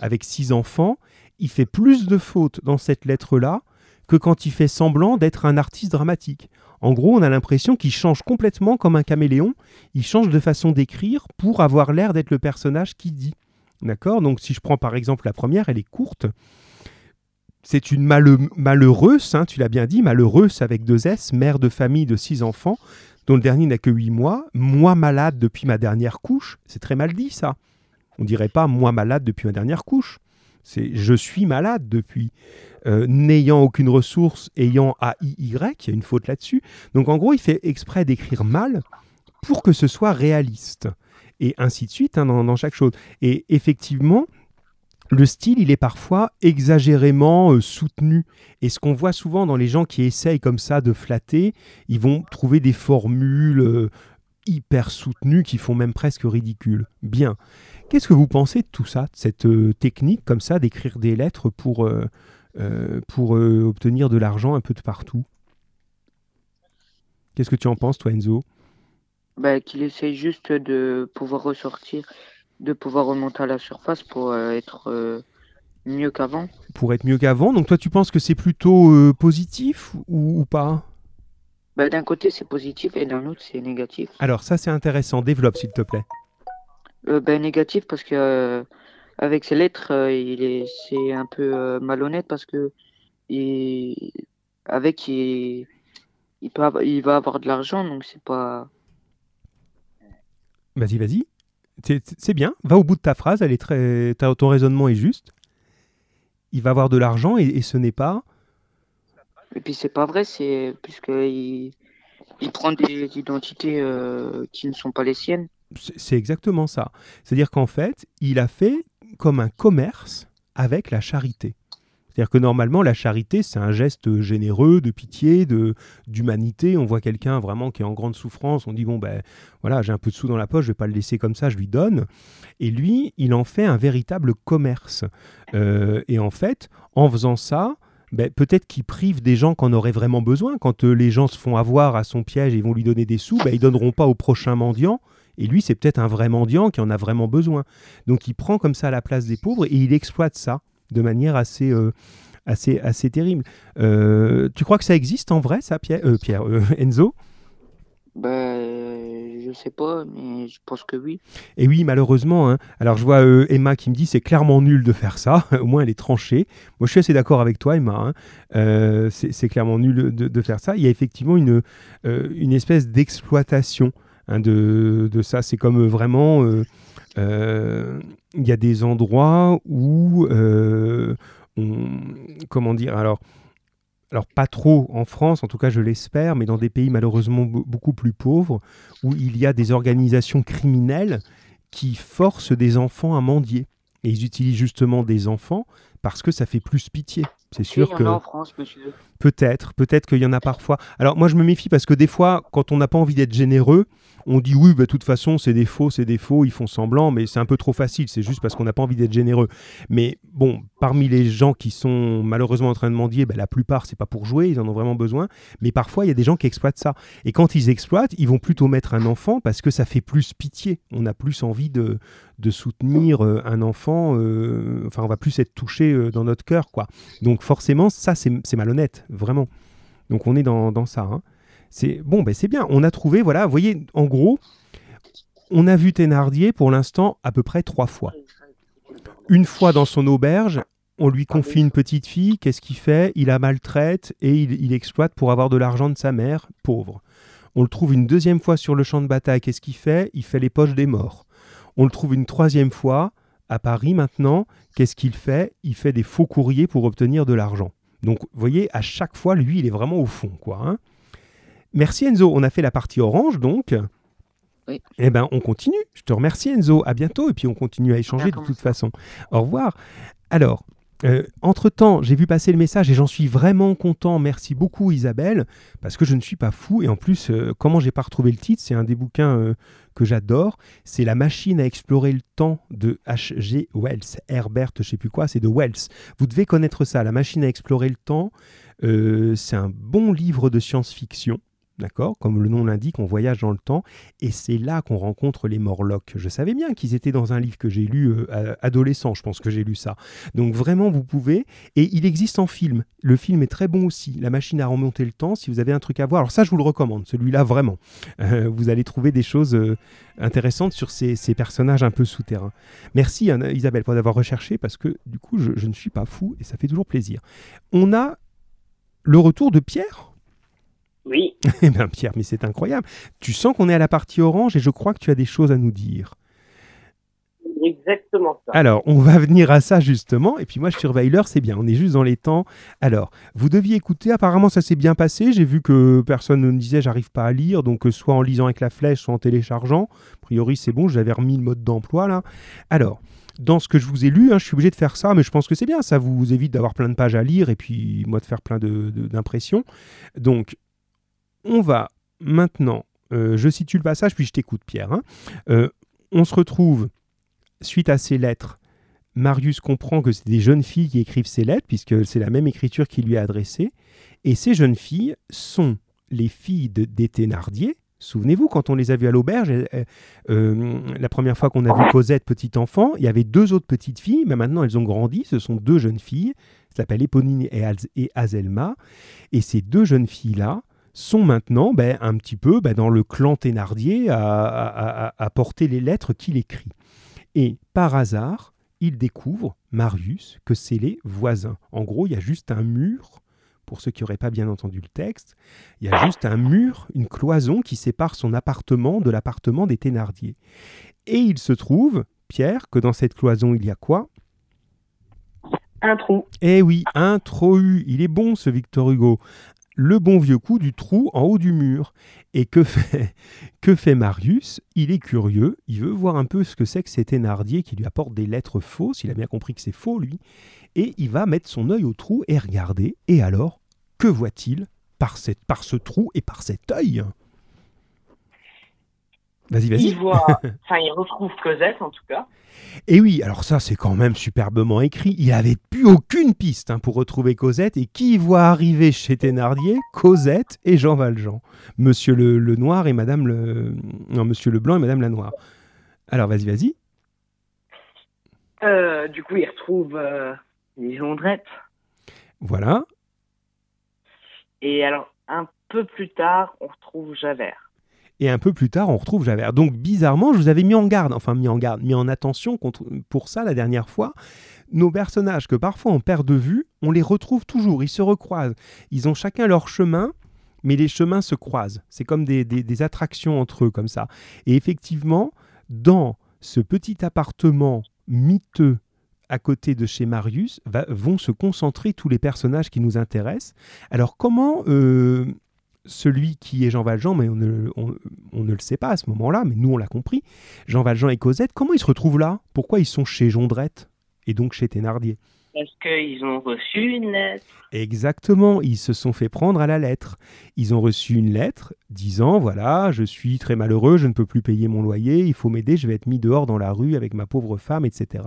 avec six enfants. Il fait plus de fautes dans cette lettre-là que quand il fait semblant d'être un artiste dramatique. En gros, on a l'impression qu'il change complètement comme un caméléon. Il change de façon d'écrire pour avoir l'air d'être le personnage qui dit. D'accord? Donc, si je prends par exemple la première, elle est courte. C'est une malhe- malheureuse, hein, tu l'as bien dit, malheureuse avec deux S, mère de famille de six enfants, dont le dernier n'a que huit mois. Moi malade depuis ma dernière couche. C'est très mal dit, ça. On dirait pas moi malade depuis ma dernière couche. C'est je suis malade depuis. Euh, N'ayant aucune ressource, ayant AIY, il y a une faute là-dessus. Donc en gros, il fait exprès d'écrire mal pour que ce soit réaliste. Et ainsi de suite hein, dans, dans chaque chose. Et effectivement, le style, il est parfois exagérément euh, soutenu. Et ce qu'on voit souvent dans les gens qui essayent comme ça de flatter, ils vont trouver des formules euh, hyper soutenues qui font même presque ridicule. Bien. Qu'est-ce que vous pensez de tout ça, de cette euh, technique comme ça d'écrire des lettres pour, euh, euh, pour obtenir de l'argent un peu de partout? Qu'est-ce que tu en penses, toi, Enzo? Bah, qu'il essaye juste de pouvoir ressortir, de pouvoir remonter à la surface pour être mieux qu'avant. Pour être mieux qu'avant. Donc toi, tu penses que c'est plutôt euh, positif ou, ou pas? Bah, d'un côté c'est positif et d'un autre c'est négatif. Alors ça, c'est intéressant. Développe, s'il te plaît. Euh, bah, négatif parce que euh, avec ses lettres euh, il est c'est un peu malhonnête parce que il, avec il, il peut avoir- il va avoir de l'argent donc c'est pas Vas-y, vas-y. C'est c'est bien. Va au bout de ta phrase. Elle est très. ta- Ton raisonnement est juste. Il va avoir de l'argent et, et ce n'est pas. et puis c'est pas vrai c'est puisque il, il prend des identités euh, qui ne sont pas les siennes. C'est exactement ça. C'est-à-dire qu'en fait, il a fait comme un commerce avec la charité. C'est-à-dire que normalement, la charité, c'est un geste généreux, de pitié, de d'humanité. On voit quelqu'un vraiment qui est en grande souffrance, on dit bon ben voilà, j'ai un peu de sous dans la poche, je vais pas le laisser comme ça, je lui donne. Et lui, il en fait un véritable commerce. Euh, et en fait, en faisant ça, ben, peut-être qu'il prive des gens qu'en auraient vraiment besoin. Quand euh, les gens se font avoir à son piège et vont lui donner des sous, ben, ils donneront pas au prochain mendiant. Et lui, c'est peut-être un vrai mendiant qui en a vraiment besoin. Donc il prend comme ça la place des pauvres et il exploite ça de manière assez, euh, assez, assez terrible. Euh, tu crois que ça existe en vrai, ça, Pierre, euh, Pierre Enzo? Bah euh, je sais pas mais je pense que oui. Et oui, malheureusement. hein. Alors je vois euh, Emma qui me dit c'est clairement nul de faire ça. Au moins elle est tranchée. Moi je suis assez d'accord avec toi, Emma. hein. Euh, c'est c'est clairement nul de, de faire ça. Il y a effectivement une, euh, une espèce d'exploitation hein, de, ça. C'est comme euh, vraiment. euh, euh, Il y a des endroits où. comment dire Alors. Alors pas trop en France, en tout cas je l'espère, mais dans des pays malheureusement be- beaucoup plus pauvres, où il y a des organisations criminelles qui forcent des enfants à mendier. Et ils utilisent justement des enfants parce que ça fait plus pitié. C'est Il sûr y en que a en France monsieur. peut-être, peut-être qu'il y en a parfois. Alors moi je me méfie parce que des fois, quand on n'a pas envie d'être généreux, on dit oui, bah, de toute façon c'est des faux, c'est des faux, ils font semblant, mais c'est un peu trop facile. C'est juste parce qu'on n'a pas envie d'être généreux. Mais bon, parmi les gens qui sont malheureusement en train de mendier, bah, la plupart c'est pas pour jouer, ils en ont vraiment besoin. Mais parfois il y a des gens qui exploitent ça. Et quand ils exploitent, ils vont plutôt mettre un enfant parce que ça fait plus pitié. On a plus envie de, de soutenir euh, un enfant. euh, enfin, on va plus être touché euh, dans notre cœur, quoi. Donc forcément, ça, c'est c'est malhonnête, vraiment. Donc on est dans, dans ça. hein. C'est bon, ben c'est bien. On a trouvé, voilà, vous voyez, en gros, on a vu Thénardier pour l'instant à peu près trois fois. Une fois dans son auberge, on lui confie une petite fille, qu'est-ce qu'il fait? Il la maltraite et il, il exploite pour avoir de l'argent de sa mère, pauvre. On le trouve une deuxième fois sur le champ de bataille, qu'est-ce qu'il fait? Il fait les poches des morts. On le trouve une troisième fois à Paris maintenant, qu'est-ce qu'il fait? Il fait des faux courriers pour obtenir de l'argent. Donc, vous voyez, à chaque fois, lui, il est vraiment au fond, quoi. hein. Merci Enzo, on a fait la partie orange, donc. Oui. Eh ben, on continue. Je te remercie Enzo. À bientôt et puis on continue à échanger de toute façon. Au revoir. Alors, euh, entre-temps, j'ai vu passer le message et j'en suis vraiment content. Merci beaucoup Isabelle, parce que je ne suis pas fou. Et en plus, euh, comment j'ai pas retrouvé le titre C'est un des bouquins euh, que j'adore. C'est La machine à explorer le temps de H.G. Wells. Herbert, je sais plus quoi, c'est de Wells. Vous devez connaître ça, La machine à explorer le temps. C'est un bon livre de science-fiction. D'accord? Comme le nom l'indique, on voyage dans le temps. Et c'est là qu'on rencontre les Morlocks. Je savais bien qu'ils étaient dans un livre que j'ai lu euh, adolescent, je pense que j'ai lu ça. Donc vraiment, vous pouvez. Et il existe en film. Le film est très bon aussi. La machine à remonter le temps, si vous avez un truc à voir. Alors ça, je vous le recommande, celui-là vraiment. Euh, vous allez trouver des choses euh, intéressantes sur ces, personnages un peu souterrains. Merci Isabelle pour d'avoir recherché, parce que du coup, je ne suis pas fou et ça fait toujours plaisir. On a le retour de Pierre? Oui, eh bien Pierre, mais c'est incroyable. Tu sens qu'on est à la partie orange et je crois que tu as des choses à nous dire. exactement ça. Alors, on va venir à ça justement. Et puis moi, je surveille l'heure, c'est bien. On est juste dans les temps. Alors, vous deviez écouter. Apparemment, ça s'est bien passé. J'ai vu que personne ne me disait j'arrive pas à lire. Donc, euh, soit en lisant avec la flèche, soit en téléchargeant. A priori, c'est bon. J'avais remis le mode d'emploi là. Alors, dans ce que je vous ai lu, hein, je suis obligé de faire ça, mais je pense que c'est bien. Ça vous évite d'avoir plein de pages à lire et puis moi de faire plein de- de- d'impressions. Donc, on va maintenant. euh, je situe le passage, puis je t'écoute, Pierre. hein. Euh, on se retrouve suite à ces lettres. Marius comprend que c'est des jeunes filles qui écrivent ces lettres, puisque c'est la même écriture qui lui est adressée. Et ces jeunes filles sont les filles de, des Thénardier. Souvenez-vous, quand on les a vues à l'auberge, euh, la première fois qu'on a vu Cosette, petite enfant, il y avait deux autres petites filles, mais maintenant elles ont grandi. Ce sont deux jeunes filles, ça s'appelle Éponine et Azelma. Et ces deux jeunes filles-là sont maintenant ben, un petit peu ben, dans le clan Thénardier à, à- à- à porter les lettres qu'il écrit. Et par hasard, il découvre, Marius, que c'est les voisins. En gros, il y a juste un mur, pour ceux qui n'auraient pas bien entendu le texte, il y a juste un mur, une cloison qui sépare son appartement de l'appartement des Thénardier. Et il se trouve, Pierre, que dans cette cloison, il y a quoi? Un trou. Eh oui, un trou. Il est bon ce Victor Hugo. Le bon vieux coup du trou en haut du mur. Et que fait, que fait Marius? Il est curieux, il veut voir un peu ce que c'est que ces Thénardier qui lui apporte des lettres fausses, il a bien compris que c'est faux lui, et il va mettre son œil au trou et regarder. Et alors, que voit-il par, par ce trou et par cet œil? Vas-y, vas-y. Il voit, enfin, il retrouve Cosette en tout cas. Et oui, alors ça c'est quand même superbement écrit. Il avait plus aucune piste hein, pour retrouver Cosette. Et qui voit arriver chez Thénardier? Cosette et Jean Valjean. Monsieur le, le Noir et Madame le... Non, Monsieur le Blanc et Madame la Noire. Alors vas-y, vas-y. Euh, du coup, il retrouve euh, les Jondrettes. Voilà. Et alors, un peu plus tard, on retrouve Javert. Et un peu plus tard, on retrouve Javert. Donc bizarrement, je vous avais mis en garde, enfin mis en garde, mis en attention contre, pour ça la dernière fois. Nos personnages que parfois on perd de vue, on les retrouve toujours, ils se recroisent. Ils ont chacun leur chemin, mais les chemins se croisent. C'est comme des, attractions entre eux, comme ça. Et effectivement, dans ce petit appartement miteux à côté de chez Marius, va- vont se concentrer tous les personnages qui nous intéressent. Alors comment euh, celui qui est Jean Valjean, mais on ne, on- on ne le sait pas à ce moment-là, mais nous on l'a compris, Jean Valjean et Cosette, comment ils se retrouvent là? Pourquoi ils sont chez Jondrette et donc chez Thénardier? Parce qu'ils ont reçu une lettre. Exactement, ils se sont fait prendre à la lettre. Ils ont reçu une lettre disant voilà, je suis très malheureux, je ne peux plus payer mon loyer, il faut m'aider, je vais être mis dehors dans la rue avec ma pauvre femme, etc.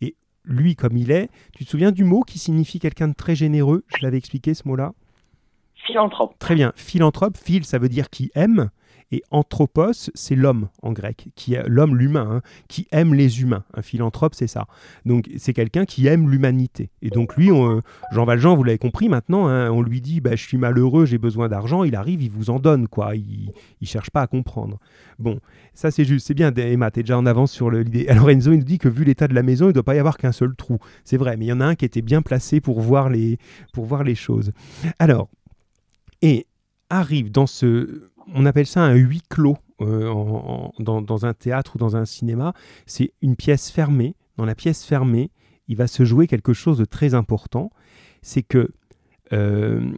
Et lui, comme il est, tu te souviens du mot qui signifie quelqu'un de très généreux? Je l'avais expliqué ce mot-là? Philanthrope. Très bien. Philanthrope, phil, ça veut dire qui aime. Et anthropos, c'est l'homme en grec, qui l'homme, l'humain, hein, qui aime les humains. Un philanthrope, c'est ça. Donc c'est quelqu'un qui aime l'humanité. Et donc lui, Jean Valjean, vous l'avez compris maintenant, hein, on lui dit, bah, je suis malheureux, j'ai besoin d'argent, il arrive, il vous en donne, quoi. Il, il cherche pas à comprendre. Bon, ça c'est juste, c'est bien, Emma, t'es déjà en avance sur l'idée. Alors Enzo, il nous dit que vu l'état de la maison, il ne doit pas y avoir qu'un seul trou. C'est vrai, mais il y en a un qui était bien placé pour voir les, pour voir les choses. Alors, et arrive dans ce, on appelle ça un huis clos euh, dans, un théâtre ou dans un cinéma. C'est une pièce fermée. Dans la pièce fermée, il va se jouer quelque chose de très important. C'est que euh,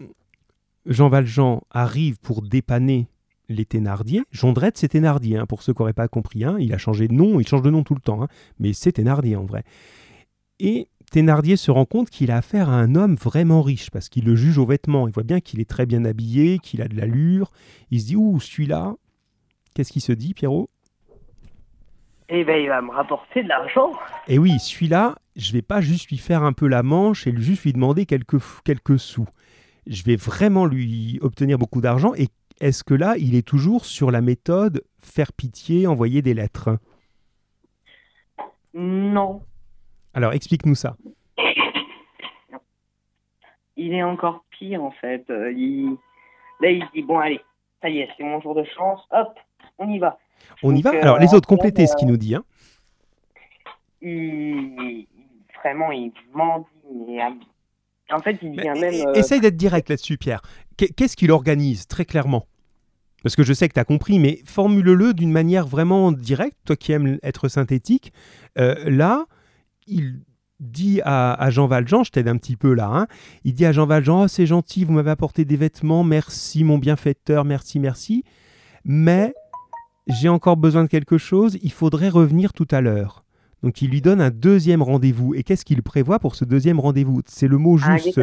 Jean Valjean arrive pour dépanner les Thénardier. Jondrette, c'est Thénardier, hein, pour ceux qui n'auraient pas compris. Hein. il a changé de nom, il change de nom tout le temps, hein. mais c'est Thénardier en vrai. Et Thénardier se rend compte qu'il a affaire à un homme vraiment riche, parce qu'il le juge aux vêtements. Il voit bien qu'il est très bien habillé, qu'il a de l'allure. Il se dit, ouh, celui-là, qu'est-ce qu'il se dit, Pierrot? Eh bien, il va me rapporter de l'argent. Et eh oui, celui-là, je vais pas juste lui faire un peu la manche et juste lui demander quelques, quelques sous. Je vais vraiment lui obtenir beaucoup d'argent. Et est-ce que là, il est toujours sur la méthode faire pitié, envoyer des lettres? Non. Alors, explique-nous ça. Il est encore pire, en fait. Euh, il... Là, il dit, bon, allez, ça y est, c'est mon jour de chance, hop, on y va. On y va Alors, les autres, complétez ce qu'il nous dit. Hein. Il... Vraiment, il mendie. En fait, il vient même... Euh, essaye d'être direct là-dessus, Pierre. Qu'est-ce qu'il organise, très clairement? Parce que je sais que tu as compris, mais formule-le d'une manière vraiment directe, toi qui aimes être synthétique. Euh, là, il dit à, Jean Valjean, je t'aide un petit peu là, hein, il dit à Jean Valjean, oh, c'est gentil, vous m'avez apporté des vêtements, merci mon bienfaiteur, merci, merci, mais j'ai encore besoin de quelque chose, il faudrait revenir tout à l'heure. Donc il lui donne un deuxième rendez-vous. Et qu'est-ce qu'il prévoit pour ce deuxième rendez-vous? C'est le mot juste.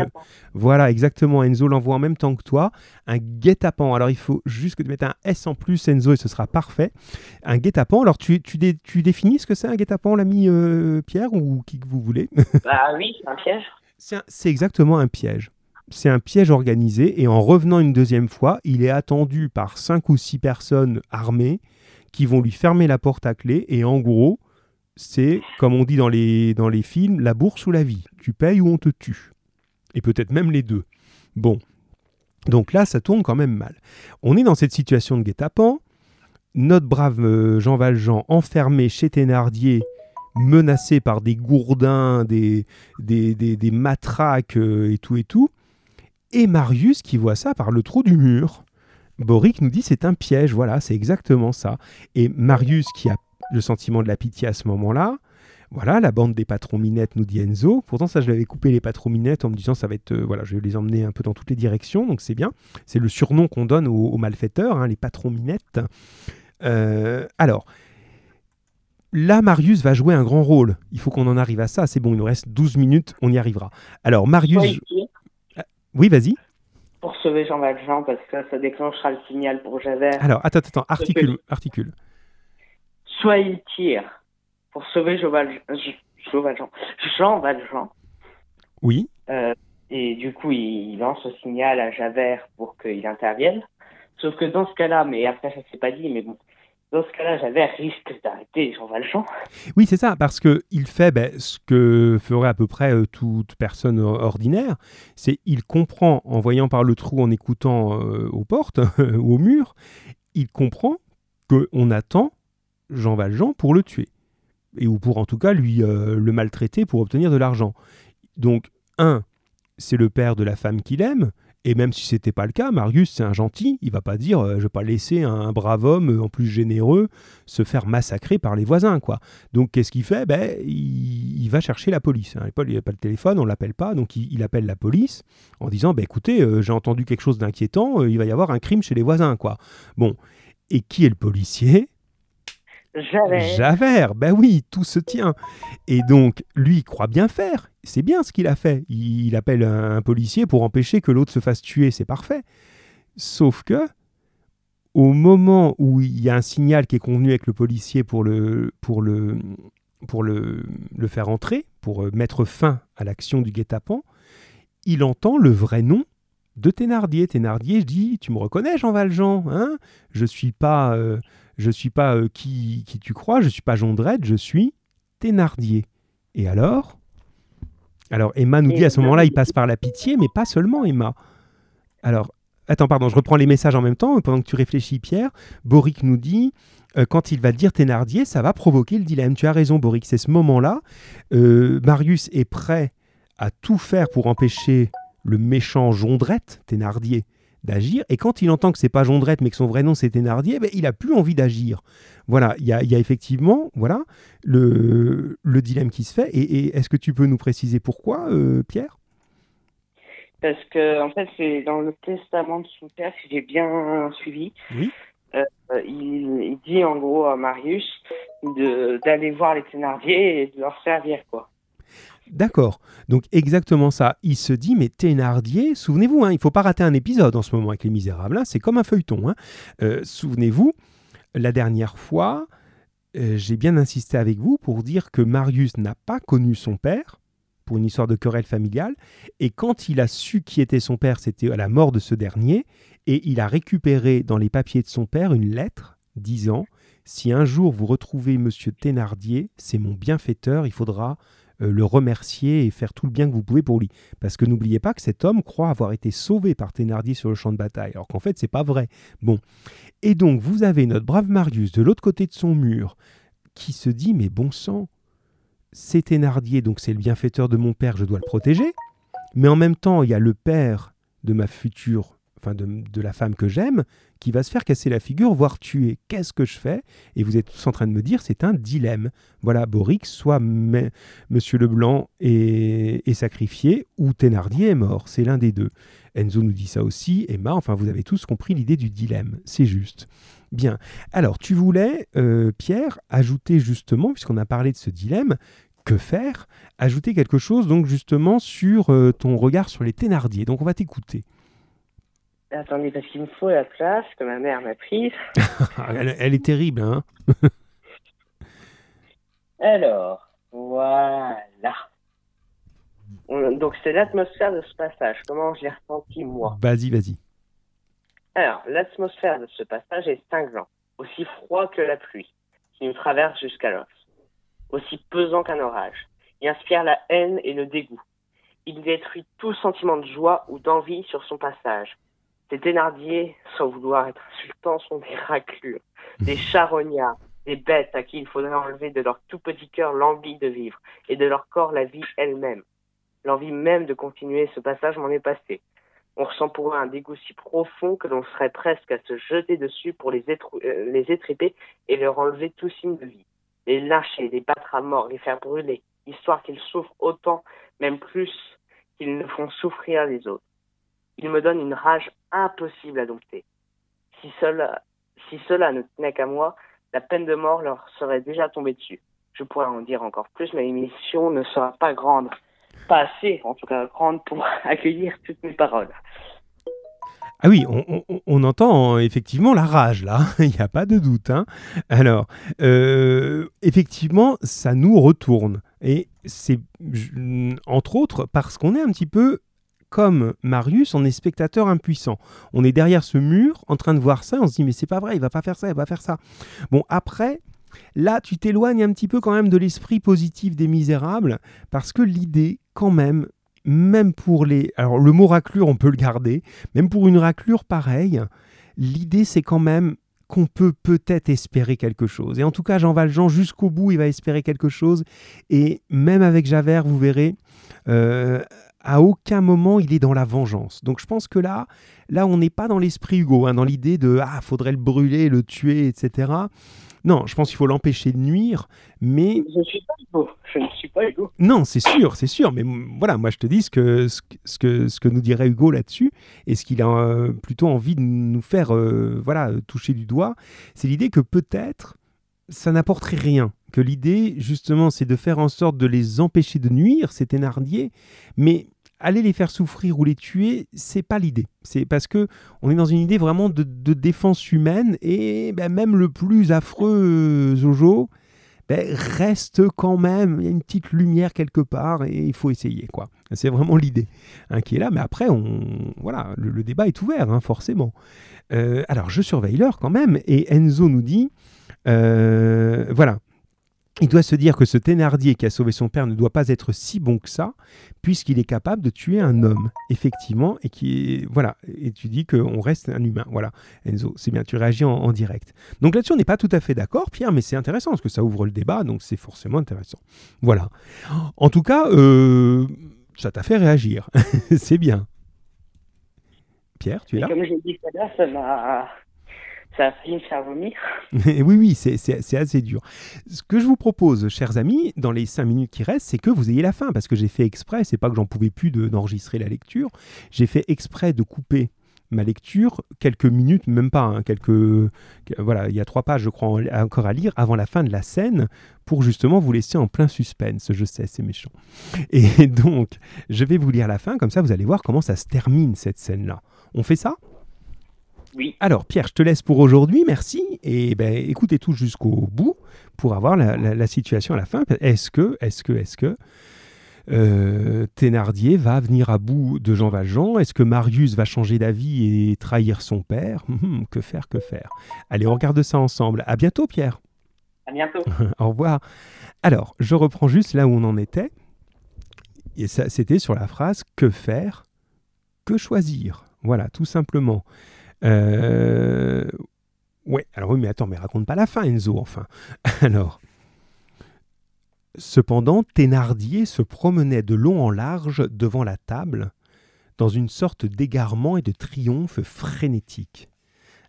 voilà, exactement. Enzo l'envoie en même temps que toi. Un guet-apens. Alors il faut juste que tu mettes un S en plus, Enzo, et ce sera parfait. Un guet-apens. Alors tu, tu, tu, définis ce que c'est un guet-apens, l'ami euh, Pierre, ou qui que vous voulez? Bah oui, c'est un piège. C'est exactement un piège. C'est un piège organisé et en revenant une deuxième fois, il est attendu par cinq ou six personnes armées qui vont lui fermer la porte à clé et en gros, c'est, comme on dit dans les, dans les films, la bourse ou la vie. Tu payes ou on te tue. Et peut-être même les deux. Bon. Donc là, ça tourne quand même mal. On est dans cette situation de guet-apens. Notre brave euh, Jean Valjean enfermé chez Thénardier, menacé par des gourdins, des, des, des, matraques euh, et tout et tout. Et Marius qui voit ça par le trou du mur. Boric nous dit c'est un piège, voilà, c'est exactement ça. Et Marius qui a le sentiment de la pitié à ce moment-là. Voilà, la bande des patrons minettes, nous dit Enzo. Pourtant, ça, je l'avais coupé les patrons minettes en me disant ça va être. Euh, voilà, je vais les emmener un peu dans toutes les directions, donc c'est bien. C'est le surnom qu'on donne aux, malfaiteurs, hein, les patrons minettes. Euh, alors, là, Marius va jouer un grand rôle. Il faut qu'on en arrive à ça. C'est bon, il nous reste 12 minutes, on y arrivera. Alors, Marius. Ah, oui, vas-y. Pour sauver Jean Valjean, parce que ça déclenchera le signal pour Javert. Alors, attends, attends, articule. articule soit il tire pour sauver Jean Valjean. Jean Valjean. Oui. Euh, et du coup, il lance le signal à Javert pour qu'il intervienne. Sauf que dans ce cas-là, mais après ça s'est pas dit, mais bon, dans ce cas-là, Javert risque d'arrêter Jean Valjean. Oui, c'est ça, parce que il fait ben, ce que ferait à peu près euh, toute personne ordinaire, c'est il comprend en voyant par le trou, en écoutant euh, aux portes ou au mur, il comprend qu'on attend Jean Valjean pour le tuer. Et ou pour en tout cas lui euh, le maltraiter pour obtenir de l'argent. Donc, un, c'est le père de la femme qu'il aime. Et même si c'était pas le cas, Marius c'est un gentil, il va pas dire euh, je vais pas laisser un, brave homme euh, en plus généreux se faire massacrer par les voisins quoi. Donc qu'est-ce qu'il fait? Ben il, va chercher la police. L'époque il a pas le téléphone, on l'appelle pas, donc il, appelle la police en disant ben écoutez j'ai entendu quelque chose d'inquiétant, il va y avoir un crime chez les voisins quoi. Bon et qui est le policier? Javert. Javert, ben oui, tout se tient. Et donc, lui, il croit bien faire. C'est bien ce qu'il a fait. Il appelle un policier pour empêcher que l'autre se fasse tuer, c'est parfait. Sauf que, au moment où il y a un signal qui est convenu avec le policier pour le, pour le, pour le, le faire entrer, pour euh, mettre fin à l'action du guet-apens, il entend le vrai nom de Thénardier. Thénardier, dis, tu me reconnais, Jean Valjean hein? Je suis pas, euh, je suis pas euh, qui, qui tu crois, je suis pas Jondrette, je suis Thénardier. Et alors? Alors Emma nous dit à ce moment-là, il passe par la pitié, mais pas seulement Emma. Alors, attends, pardon, je reprends les messages en même temps pendant que tu réfléchis, Pierre. Boric nous dit. euh, quand il va dire Thénardier, ça va provoquer le dilemme. Tu as raison, Boric, c'est ce moment-là. Euh, Marius est prêt à tout faire pour empêcher le méchant Jondrette, Thénardier, d'agir. Et quand il entend que c'est pas Jondrette, mais que son vrai nom c'est Thénardier, ben, il a plus envie d'agir. Voilà, il y a, il y a effectivement voilà, le, le dilemme qui se fait. Et, et est-ce que tu peux nous préciser pourquoi, euh, Pierre? Parce que, en fait, c'est dans le testament de son père, si j'ai bien suivi. Oui. Euh, il, il dit en gros à Marius d'aller voir les Thénardier et de leur servir, quoi. D'accord. Donc exactement ça. Il se dit, mais Thénardier, souvenez-vous, hein, il faut pas rater un épisode en ce moment avec Les Misérables. hein, c'est comme un feuilleton. hein. Euh, souvenez-vous, la dernière fois, euh, j'ai bien insisté avec vous pour dire que Marius n'a pas connu son père pour une histoire de querelle familiale. Et quand il a su qui était son père, c'était à la mort de ce dernier. Et il a récupéré dans les papiers de son père une lettre disant Si un jour vous retrouvez Monsieur Thénardier, c'est mon bienfaiteur, il faudra le remercier et faire tout le bien que vous pouvez pour lui. Parce que n'oubliez pas que cet homme croit avoir été sauvé par Thénardier sur le champ de bataille, alors qu'en fait, c'est pas vrai. Bon. Et donc, vous avez notre brave Marius de l'autre côté de son mur qui se dit Mais bon sang, c'est Thénardier, donc c'est le bienfaiteur de mon père, je dois le protéger. Mais en même temps, il y a le père de ma future, enfin de, la femme que j'aime, qui va se faire casser la figure, voire tuer. Qu'est-ce que je fais? Et vous êtes tous en train de me dire, c'est un dilemme. Voilà, Boric, soit me- Monsieur Leblanc est, est sacrifié, ou Thénardier est mort. C'est l'un des deux. Enzo nous dit ça aussi, Emma, enfin vous avez tous compris l'idée du dilemme. C'est juste. Bien. Alors, tu voulais, euh, Pierre, ajouter justement, puisqu'on a parlé de ce dilemme, que faire? Ajouter quelque chose, donc justement, sur euh, ton regard sur les Thénardier. Donc, on va t'écouter. Attendez, parce qu'il me faut la place que ma mère m'a prise. elle, elle est terrible, hein Alors, voilà. On- Donc, c'est l'atmosphère de ce passage. Comment je l'ai ressenti, moi Vas-y, vas-y. Alors, l'atmosphère de ce passage est cinglant, aussi froid que la pluie, qui nous traverse jusqu'à l'os, aussi pesant qu'un orage. Il inspire la haine et le dégoût. Il détruit tout sentiment de joie ou d'envie sur son passage. Ces Thénardier, sans vouloir être insultants, sont des raclures, des charognards, des bêtes à qui il faudrait enlever de leur tout petit cœur l'envie de vivre et de leur corps la vie elle-même. L'envie même de continuer ce passage m'en est passée. On ressent pour eux un dégoût si profond que l'on serait presque à se jeter dessus pour les, euh, les étriper et leur enlever tout signe de vie. Les lâcher, les battre à mort, les faire brûler, histoire qu'ils souffrent autant, même plus qu'ils ne font souffrir les autres. Ils me donnent une rage impossible à dompter. Si cela, si cela ne tenait qu'à moi, la peine de mort leur serait déjà tombée dessus. Je pourrais en dire encore plus, mais l'émission ne sera pas grande. Pas assez, en tout cas, grande pour accueillir toutes mes paroles. Ah oui, on, entend euh, effectivement la rage là, il n'y a pas de doute. hein. Alors, euh, effectivement, ça nous retourne. Et c'est entre autres parce qu'on est un petit peu comme Marius, on est spectateur impuissant. On est derrière ce mur en train de voir ça, on se dit mais c'est pas vrai, il va pas faire ça, il va faire ça. Bon, après, là, tu t'éloignes un petit peu quand même de l'esprit positif des misérables parce que l'idée, quand même, même pour les... Alors le mot raclure, on peut le garder, même pour une raclure pareille, l'idée c'est quand même qu'on peut peut-être espérer quelque chose. Et en tout cas, Jean Valjean, jusqu'au bout, il va espérer quelque chose. Et même avec Javert, vous verrez, euh, à aucun moment il est dans la vengeance. Donc je pense que là, là on n'est pas dans l'esprit Hugo, hein, dans l'idée de ah faudrait le brûler, le tuer, etc. Non, je pense qu'il faut l'empêcher de nuire, mais Je ne suis pas Hugo. Je ne suis pas Hugo. non, c'est sûr, c'est sûr. Mais voilà, moi je te dis ce que, ce, que- ce que, ce que nous dirait Hugo là-dessus et ce qu'il a euh, plutôt envie de nous faire euh, voilà, euh, toucher du doigt, c'est l'idée que peut-être ça n'apporterait rien. Que l'idée, justement, c'est de faire en sorte de les empêcher de nuire, ces Thénardier, mais aller les faire souffrir ou les tuer, c'est pas l'idée. C'est parce que on est dans une idée vraiment de, défense humaine et ben, même le plus affreux euh, Jojo, ben, reste quand même, il y a une petite lumière quelque part et il faut essayer. quoi. C'est vraiment l'idée hein, qui est là, mais après, on, voilà, le, débat est ouvert, hein, forcément. Euh, alors, je surveille l'heure quand même, et Enzo nous dit, euh, voilà, il doit se dire que ce Thénardier qui a sauvé son père ne doit pas être si bon que ça, puisqu'il est capable de tuer un homme, effectivement, et qui voilà, et tu dis qu'on reste un humain. Voilà, Enzo, c'est bien, tu réagis en, direct. Donc là-dessus, on n'est pas tout à fait d'accord, Pierre, mais c'est intéressant, parce que ça ouvre le débat, donc c'est forcément intéressant. Voilà. En tout cas, euh, ça t'a fait réagir. c'est bien. Pierre, tu es là? Comme j'ai dit ça m'a ça a faire vomir. oui, oui, c'est assez dur. Ce que je vous propose, chers amis, dans les cinq minutes qui restent, c'est que vous ayez la fin, parce que j'ai fait exprès, c'est pas que j'en pouvais plus d'enregistrer la lecture, j'ai fait exprès de couper ma lecture quelques minutes, même pas, hein, quelques... Voilà, il y a trois pages, je crois, encore à lire avant la fin de la scène, pour justement vous laisser en plein suspense. Je sais, c'est méchant. Et donc, je vais vous lire la fin, comme ça vous allez voir comment ça se termine, cette scène-là. On fait ça? Oui. Alors, Pierre, je te laisse pour aujourd'hui, merci. Et ben, écoutez tout jusqu'au bout pour avoir la, situation à la fin. Est-ce que, est-ce que, est-ce que euh, Thénardier va venir à bout de Jean Valjean? Est-ce que Marius va changer d'avis et trahir son père? Hum, Que faire, que faire? Allez, on regarde ça ensemble. À bientôt, Pierre. À bientôt. Au revoir. Alors, je reprends juste là où on en était. Et ça, c'était sur la phrase que faire, que choisir. Voilà, tout simplement. Euh... Ouais, alors oui, mais attends, mais raconte pas la fin, Enzo, enfin. Alors. Cependant, Thénardier se promenait de long en large devant la table, dans une sorte d'égarement et de triomphe frénétique.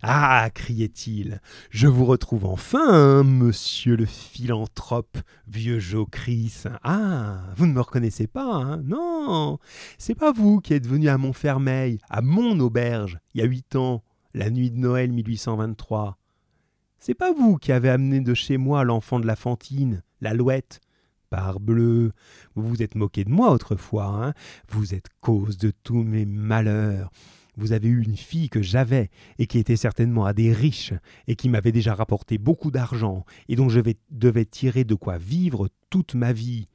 Ah criait-il, je vous retrouve enfin, monsieur le philanthrope, vieux Jocris. Ah, vous ne me reconnaissez pas, hein Non, c'est pas vous qui êtes venu à Montfermeil, à mon auberge, il y a huit ans, la nuit de Noël 1823. C'est pas vous qui avez amené de chez moi l'enfant de la Fantine, l'alouette. Parbleu, vous vous êtes moqué de moi autrefois, hein Vous êtes cause de tous mes malheurs vous avez eu une fille que j'avais et qui était certainement à des riches et qui m'avait déjà rapporté beaucoup d'argent et dont je devais tirer de quoi vivre toute ma vie.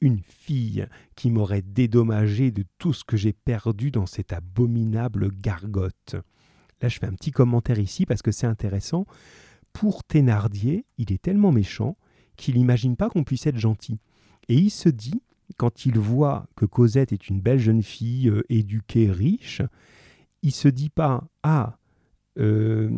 Une fille qui m'aurait dédommagé de tout ce que j'ai perdu dans cette abominable gargote. Là, je fais un petit commentaire ici parce que c'est intéressant. Pour Thénardier, il est tellement méchant qu'il n'imagine pas qu'on puisse être gentil. Et il se dit, quand il voit que Cosette est une belle jeune fille euh, éduquée, riche, il se dit pas ah euh,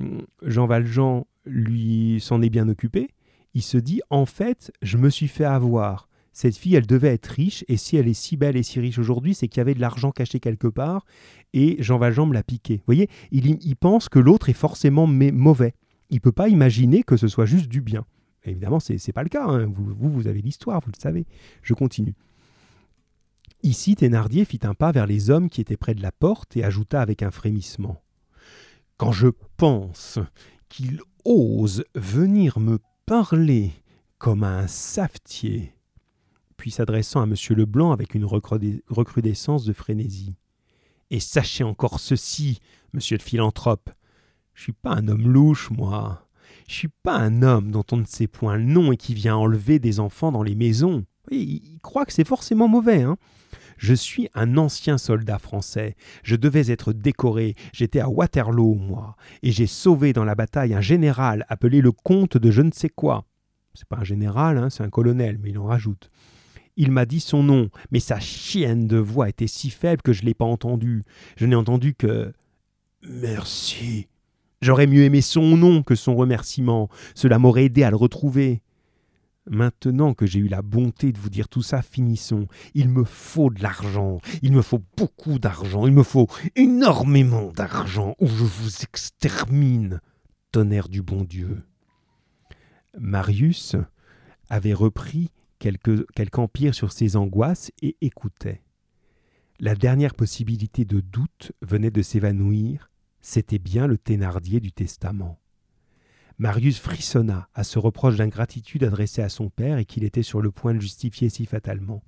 Jean Valjean lui s'en est bien occupé. Il se dit en fait je me suis fait avoir. Cette fille, elle devait être riche, et si elle est si belle et si riche aujourd'hui, c'est qu'il y avait de l'argent caché quelque part, et Jean Valjean me l'a piqué. Vous voyez, il, pense que l'autre est forcément mauvais. Il peut pas imaginer que ce soit juste du bien. Évidemment, ce n'est pas le cas. Hein. Vous, vous avez l'histoire, vous le savez. Je continue. Ici, Thénardier fit un pas vers les hommes qui étaient près de la porte et ajouta avec un frémissement. Quand je pense qu'il ose venir me parler comme un savetier, puis s'adressant à M. Leblanc avec une recrudescence de frénésie. Et sachez encore ceci, monsieur le philanthrope, je suis pas un homme louche, moi. Je suis pas un homme dont on ne sait point le nom et qui vient enlever des enfants dans les maisons. Il croit que c'est forcément mauvais, hein. Je suis un ancien soldat français. Je devais être décoré. J'étais à Waterloo, moi. Et j'ai sauvé dans la bataille un général appelé le comte de je ne sais quoi. C'est pas un général, hein, c'est un colonel, mais il en rajoute. Il m'a dit son nom, mais sa chienne de voix était si faible que je ne l'ai pas entendu. Je n'ai entendu que Merci. J'aurais mieux aimé son nom que son remerciement. Cela m'aurait aidé à le retrouver. Maintenant que j'ai eu la bonté de vous dire tout ça, finissons. Il me faut de l'argent, il me faut beaucoup d'argent, il me faut énormément d'argent, ou je vous extermine, tonnerre du bon Dieu. Marius avait repris quelque, empire sur ses angoisses et écoutait. La dernière possibilité de doute venait de s'évanouir, c'était bien le Thénardier du testament. Marius frissonna à ce reproche d'ingratitude adressé à son père et qu'il était sur le point de justifier si fatalement.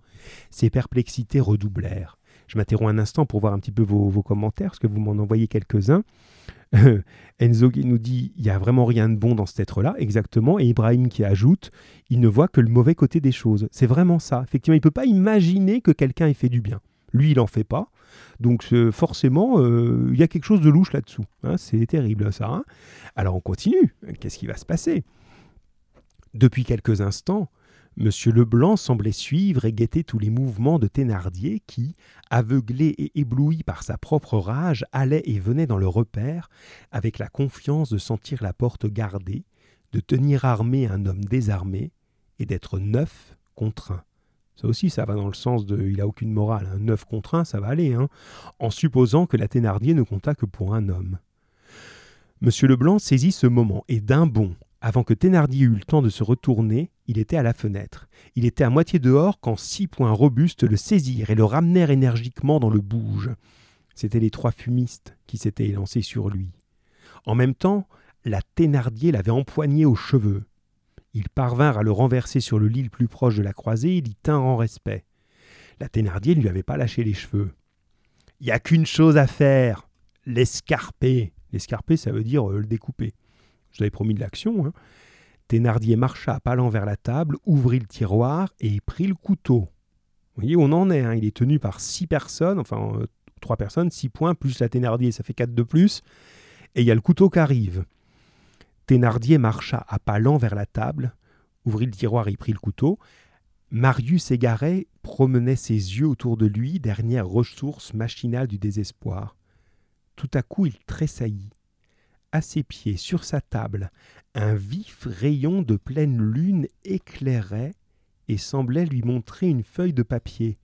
Ses perplexités redoublèrent. Je m'interromps un instant pour voir un petit peu vos, vos commentaires, parce que vous m'en envoyez quelques-uns. Enzo qui nous dit il n'y a vraiment rien de bon dans cet être-là, exactement. Et Ibrahim qui ajoute il ne voit que le mauvais côté des choses. C'est vraiment ça. Effectivement, il ne peut pas imaginer que quelqu'un ait fait du bien. Lui, il n'en fait pas. Donc forcément, euh, il y a quelque chose de louche là-dessous. Hein. c'est terrible ça. Hein. Alors on continue. Qu'est-ce qui va se passer? Depuis quelques instants, Monsieur Leblanc semblait suivre et guetter tous les mouvements de Thénardier qui, aveuglé et ébloui par sa propre rage, allait et venait dans le repère, avec la confiance de sentir la porte gardée, de tenir armé un homme désarmé, et d'être neuf contre un. Ça aussi, ça va dans le sens de il a aucune morale. Un neuf contre un, ça va aller, hein, en supposant que la Thénardier ne compta que pour un homme. Monsieur Leblanc saisit ce moment, et d'un bond, avant que Thénardier eût le temps de se retourner, il était à la fenêtre. Il était à moitié dehors quand six poings robustes le saisirent et le ramenèrent énergiquement dans le bouge. C'étaient les trois fumistes qui s'étaient élancés sur lui. En même temps, la Thénardier l'avait empoigné aux cheveux. Ils parvinrent à le renverser sur le lit le plus proche de la croisée et l'y tinrent en respect. La Thénardier ne lui avait pas lâché les cheveux. Il n'y a qu'une chose à faire l'escarper. L'escarper, ça veut dire euh, le découper. Je vous avais promis de l'action. Hein. Thénardier marcha à pas lents vers la table, ouvrit le tiroir et prit le couteau. Vous voyez on en est. Hein. Il est tenu par six personnes, enfin euh, trois personnes, six points, plus la Thénardier, ça fait quatre de plus. Et il y a le couteau qui arrive. Thénardier marcha à pas lents vers la table, ouvrit le tiroir et prit le couteau. Marius égaré promenait ses yeux autour de lui, dernière ressource machinale du désespoir. Tout à coup il tressaillit à ses pieds, sur sa table, un vif rayon de pleine lune éclairait et semblait lui montrer une feuille de papier.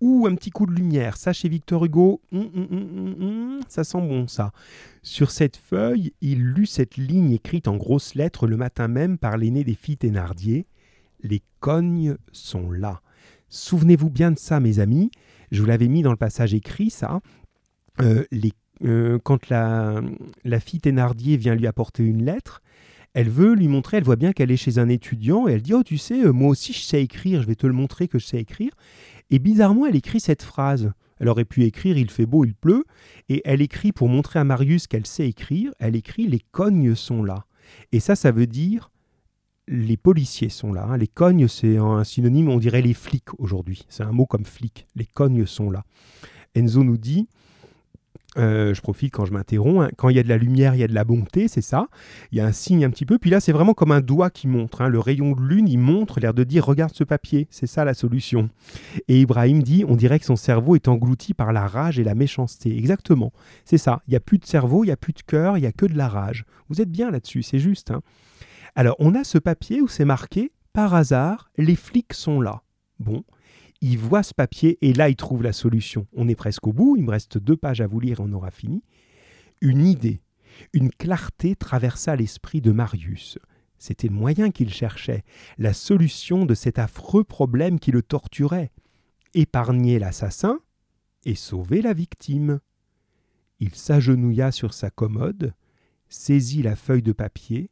Ou un petit coup de lumière, ça chez Victor Hugo, hum, hum, hum, ça sent bon ça. Sur cette feuille, il lut cette ligne écrite en grosses lettres le matin même par l'aîné des filles Thénardier. Les cognes sont là. Souvenez-vous bien de ça, mes amis. Je vous l'avais mis dans le passage écrit, ça. Euh, euh, quand la, la fille Thénardier vient lui apporter une lettre, elle veut lui montrer, elle voit bien qu'elle est chez un étudiant, et elle dit, oh tu sais, euh, moi aussi je sais écrire, je vais te le montrer que je sais écrire. Et bizarrement, elle écrit cette phrase. Elle aurait pu écrire Il fait beau, il pleut, et elle écrit pour montrer à Marius qu'elle sait écrire, elle écrit Les cognes sont là. Et ça, ça veut dire les policiers sont là. Hein. Les cognes, c'est un synonyme, on dirait les flics aujourd'hui. C'est un mot comme flic. Les cognes sont là. Enzo nous dit euh, je profite quand je m'interromps. Hein. Quand il y a de la lumière, il y a de la bonté, c'est ça. Il y a un signe un petit peu. Puis là, c'est vraiment comme un doigt qui montre. Hein. Le rayon de lune, il montre, l'air de dire Regarde ce papier, c'est ça la solution. Et Ibrahim dit On dirait que son cerveau est englouti par la rage et la méchanceté. Exactement, c'est ça. Il n'y a plus de cerveau, il n'y a plus de cœur, il n'y a que de la rage. Vous êtes bien là-dessus, c'est juste. Hein. Alors, on a ce papier où c'est marqué Par hasard, les flics sont là. Bon, il voit ce papier et là il trouve la solution. On est presque au bout, il me reste deux pages à vous lire et on aura fini. Une idée, une clarté traversa l'esprit de Marius. C'était le moyen qu'il cherchait, la solution de cet affreux problème qui le torturait. Épargner l'assassin et sauver la victime. Il s'agenouilla sur sa commode, saisit la feuille de papier,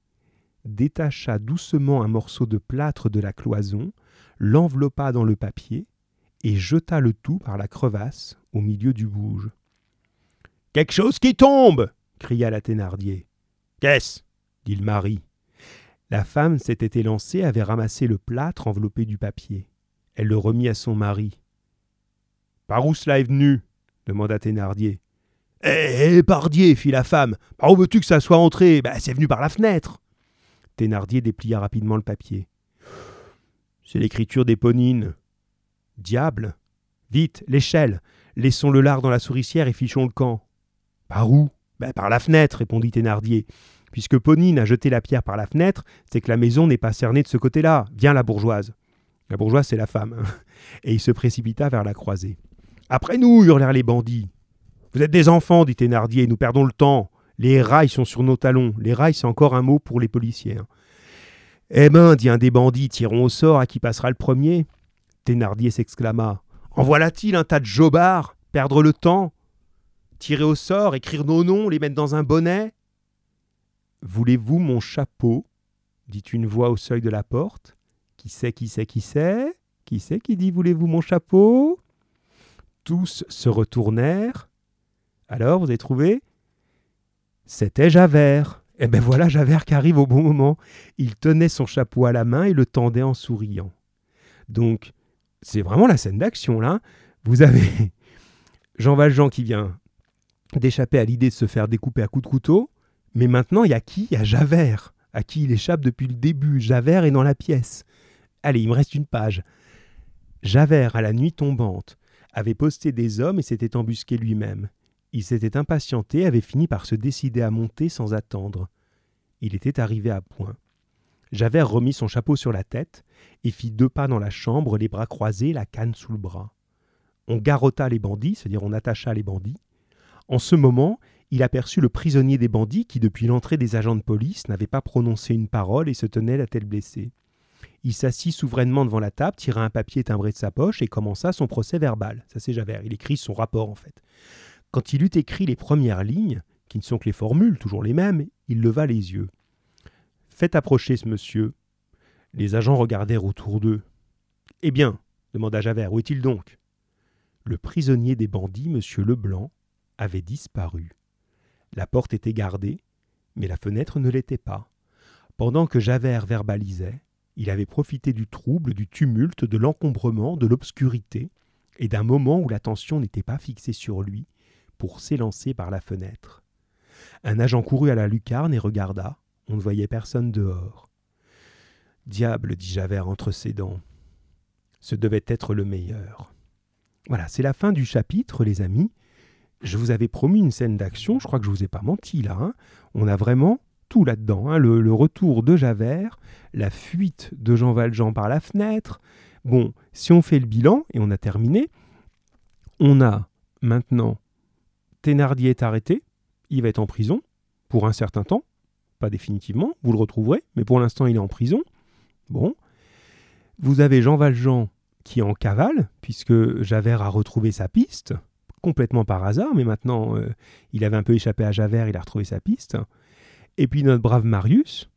détacha doucement un morceau de plâtre de la cloison, l'enveloppa dans le papier, et jeta le tout par la crevasse au milieu du bouge. Quelque chose qui tombe cria la Thénardier. Qu'est-ce? dit le mari. La femme s'était élancée, avait ramassé le plâtre enveloppé du papier. Elle le remit à son mari. Par où cela est venu? demanda Thénardier. Eh, eh, pardier, fit la femme. Par où veux-tu que ça soit entré? Ben, C'est venu par la fenêtre. Thénardier déplia rapidement le papier. C'est l'écriture d'Éponine, Diable Vite, l'échelle Laissons le lard dans la souricière et fichons le camp. Par où? Ben, Par la fenêtre, répondit Thénardier. Puisque Ponine a jeté la pierre par la fenêtre, c'est que la maison n'est pas cernée de ce côté-là. Viens, la bourgeoise. La bourgeoise, c'est la femme. Et il se précipita vers la croisée. Après nous hurlèrent les bandits. Vous êtes des enfants, dit Thénardier, nous perdons le temps. Les rails sont sur nos talons. Les rails, c'est encore un mot pour les policiers. Eh ben, dit un des bandits, tirons au sort à qui passera le premier. Thénardier s'exclama. En voilà-t-il un tas de jobards Perdre le temps Tirer au sort, écrire nos noms, les mettre dans un bonnet? Voulez-vous mon chapeau? dit une voix au seuil de la porte. Qui sait, qui sait, qui sait Qui sait qui dit Voulez-vous mon chapeau? Tous se retournèrent. Alors, vous avez trouvé? C'était Javert. Eh ben voilà Javert qui arrive au bon moment. Il tenait son chapeau à la main et le tendait en souriant. Donc, c'est vraiment la scène d'action là. Vous avez Jean Valjean qui vient d'échapper à l'idée de se faire découper à coups de couteau. Mais maintenant, il y a qui? Il y a Javert, à qui il échappe depuis le début. Javert est dans la pièce. Allez, il me reste une page. Javert, à la nuit tombante, avait posté des hommes et s'était embusqué lui-même. Il s'était impatienté, avait fini par se décider à monter sans attendre. Il était arrivé à point. Javert remit son chapeau sur la tête et fit deux pas dans la chambre, les bras croisés, la canne sous le bras. On garrotta les bandits, c'est-à-dire on attacha les bandits. En ce moment, il aperçut le prisonnier des bandits qui, depuis l'entrée des agents de police, n'avait pas prononcé une parole et se tenait la tête blessée. Il s'assit souverainement devant la table, tira un papier timbré de sa poche et commença son procès verbal. Ça, c'est Javert. Il écrit son rapport, en fait. Quand il eut écrit les premières lignes, qui ne sont que les formules, toujours les mêmes, il leva les yeux. Faites approcher ce monsieur. Les agents regardèrent autour d'eux. Eh bien, demanda Javert, où est-il donc? Le prisonnier des bandits, monsieur Leblanc, avait disparu. La porte était gardée, mais la fenêtre ne l'était pas. Pendant que Javert verbalisait, il avait profité du trouble, du tumulte, de l'encombrement, de l'obscurité, et d'un moment où l'attention n'était pas fixée sur lui, pour s'élancer par la fenêtre. Un agent courut à la lucarne et regarda. On ne voyait personne dehors. Diable, dit Javert entre ses dents. Ce devait être le meilleur. Voilà, c'est la fin du chapitre, les amis je vous avais promis une scène d'action, je crois que je vous ai pas menti là. Hein. On a vraiment tout là-dedans. Hein. Le, retour de Javert, la fuite de Jean Valjean par la fenêtre. Bon, si on fait le bilan, et on a terminé, on a maintenant Thénardier est arrêté, il va être en prison pour un certain temps, pas définitivement, vous le retrouverez, mais pour l'instant il est en prison. Bon. Vous avez Jean Valjean qui est en cavale, puisque Javert a retrouvé sa piste, complètement par hasard, mais maintenant euh, il avait un peu échappé à Javert, il a retrouvé sa piste. Et puis notre brave Marius,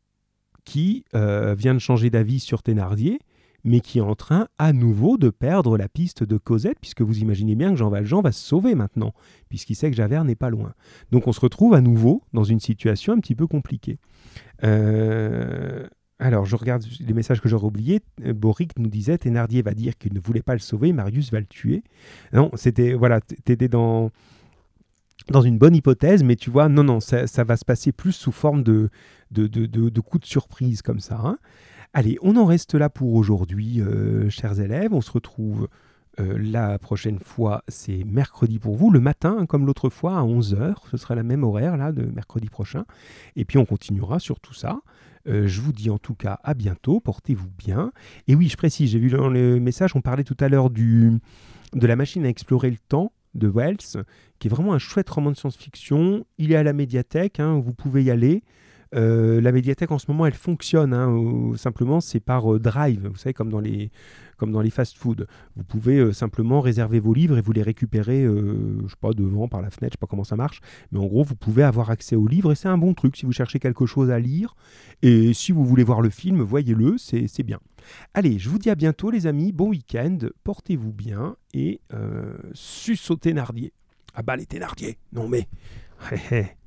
qui euh, vient de changer d'avis sur Thénardier, mais qui est en train à nouveau de perdre la piste de Cosette, puisque vous imaginez bien que Jean Valjean va se sauver maintenant, puisqu'il sait que Javert n'est pas loin. Donc on se retrouve à nouveau dans une situation un petit peu compliquée. Euh, alors, je regarde les messages que j'aurais oubliés. Euh, Boric nous disait Thénardier va dire qu'il ne voulait pas le sauver, Marius va le tuer. Non, c'était. Voilà, t'étais dans dans une bonne hypothèse, mais tu vois, non, non, ça, va se passer plus sous forme de, de, de, de, coups de surprise comme ça. Hein. Allez, on en reste là pour aujourd'hui, euh, chers élèves. On se retrouve euh, la prochaine fois, c'est mercredi pour vous, le matin, comme l'autre fois, à 11h. Ce sera la même horaire, là, de mercredi prochain. Et puis, on continuera sur tout ça. Euh, je vous dis en tout cas à bientôt, portez-vous bien. Et oui, je précise, j'ai vu dans le message, on parlait tout à l'heure de la machine à explorer le temps de Wells, qui est vraiment un chouette roman de science-fiction. Il est à la médiathèque, hein, vous pouvez y aller. Euh, la médiathèque en ce moment, elle fonctionne. Hein, simplement, c'est par euh, Drive, vous savez, comme dans les, fast-food. Vous pouvez euh, simplement réserver vos livres et vous les récupérer, je sais pas, devant, par la fenêtre, je sais pas comment ça marche. Mais en gros, vous pouvez avoir accès aux livres et c'est un bon truc si vous cherchez quelque chose à lire. Et si vous voulez voir le film, voyez-le, c'est bien. Allez, je vous dis à bientôt, les amis. Bon week-end, portez-vous bien et suce aux Thénardier. Ah bah les Thénardier, non mais.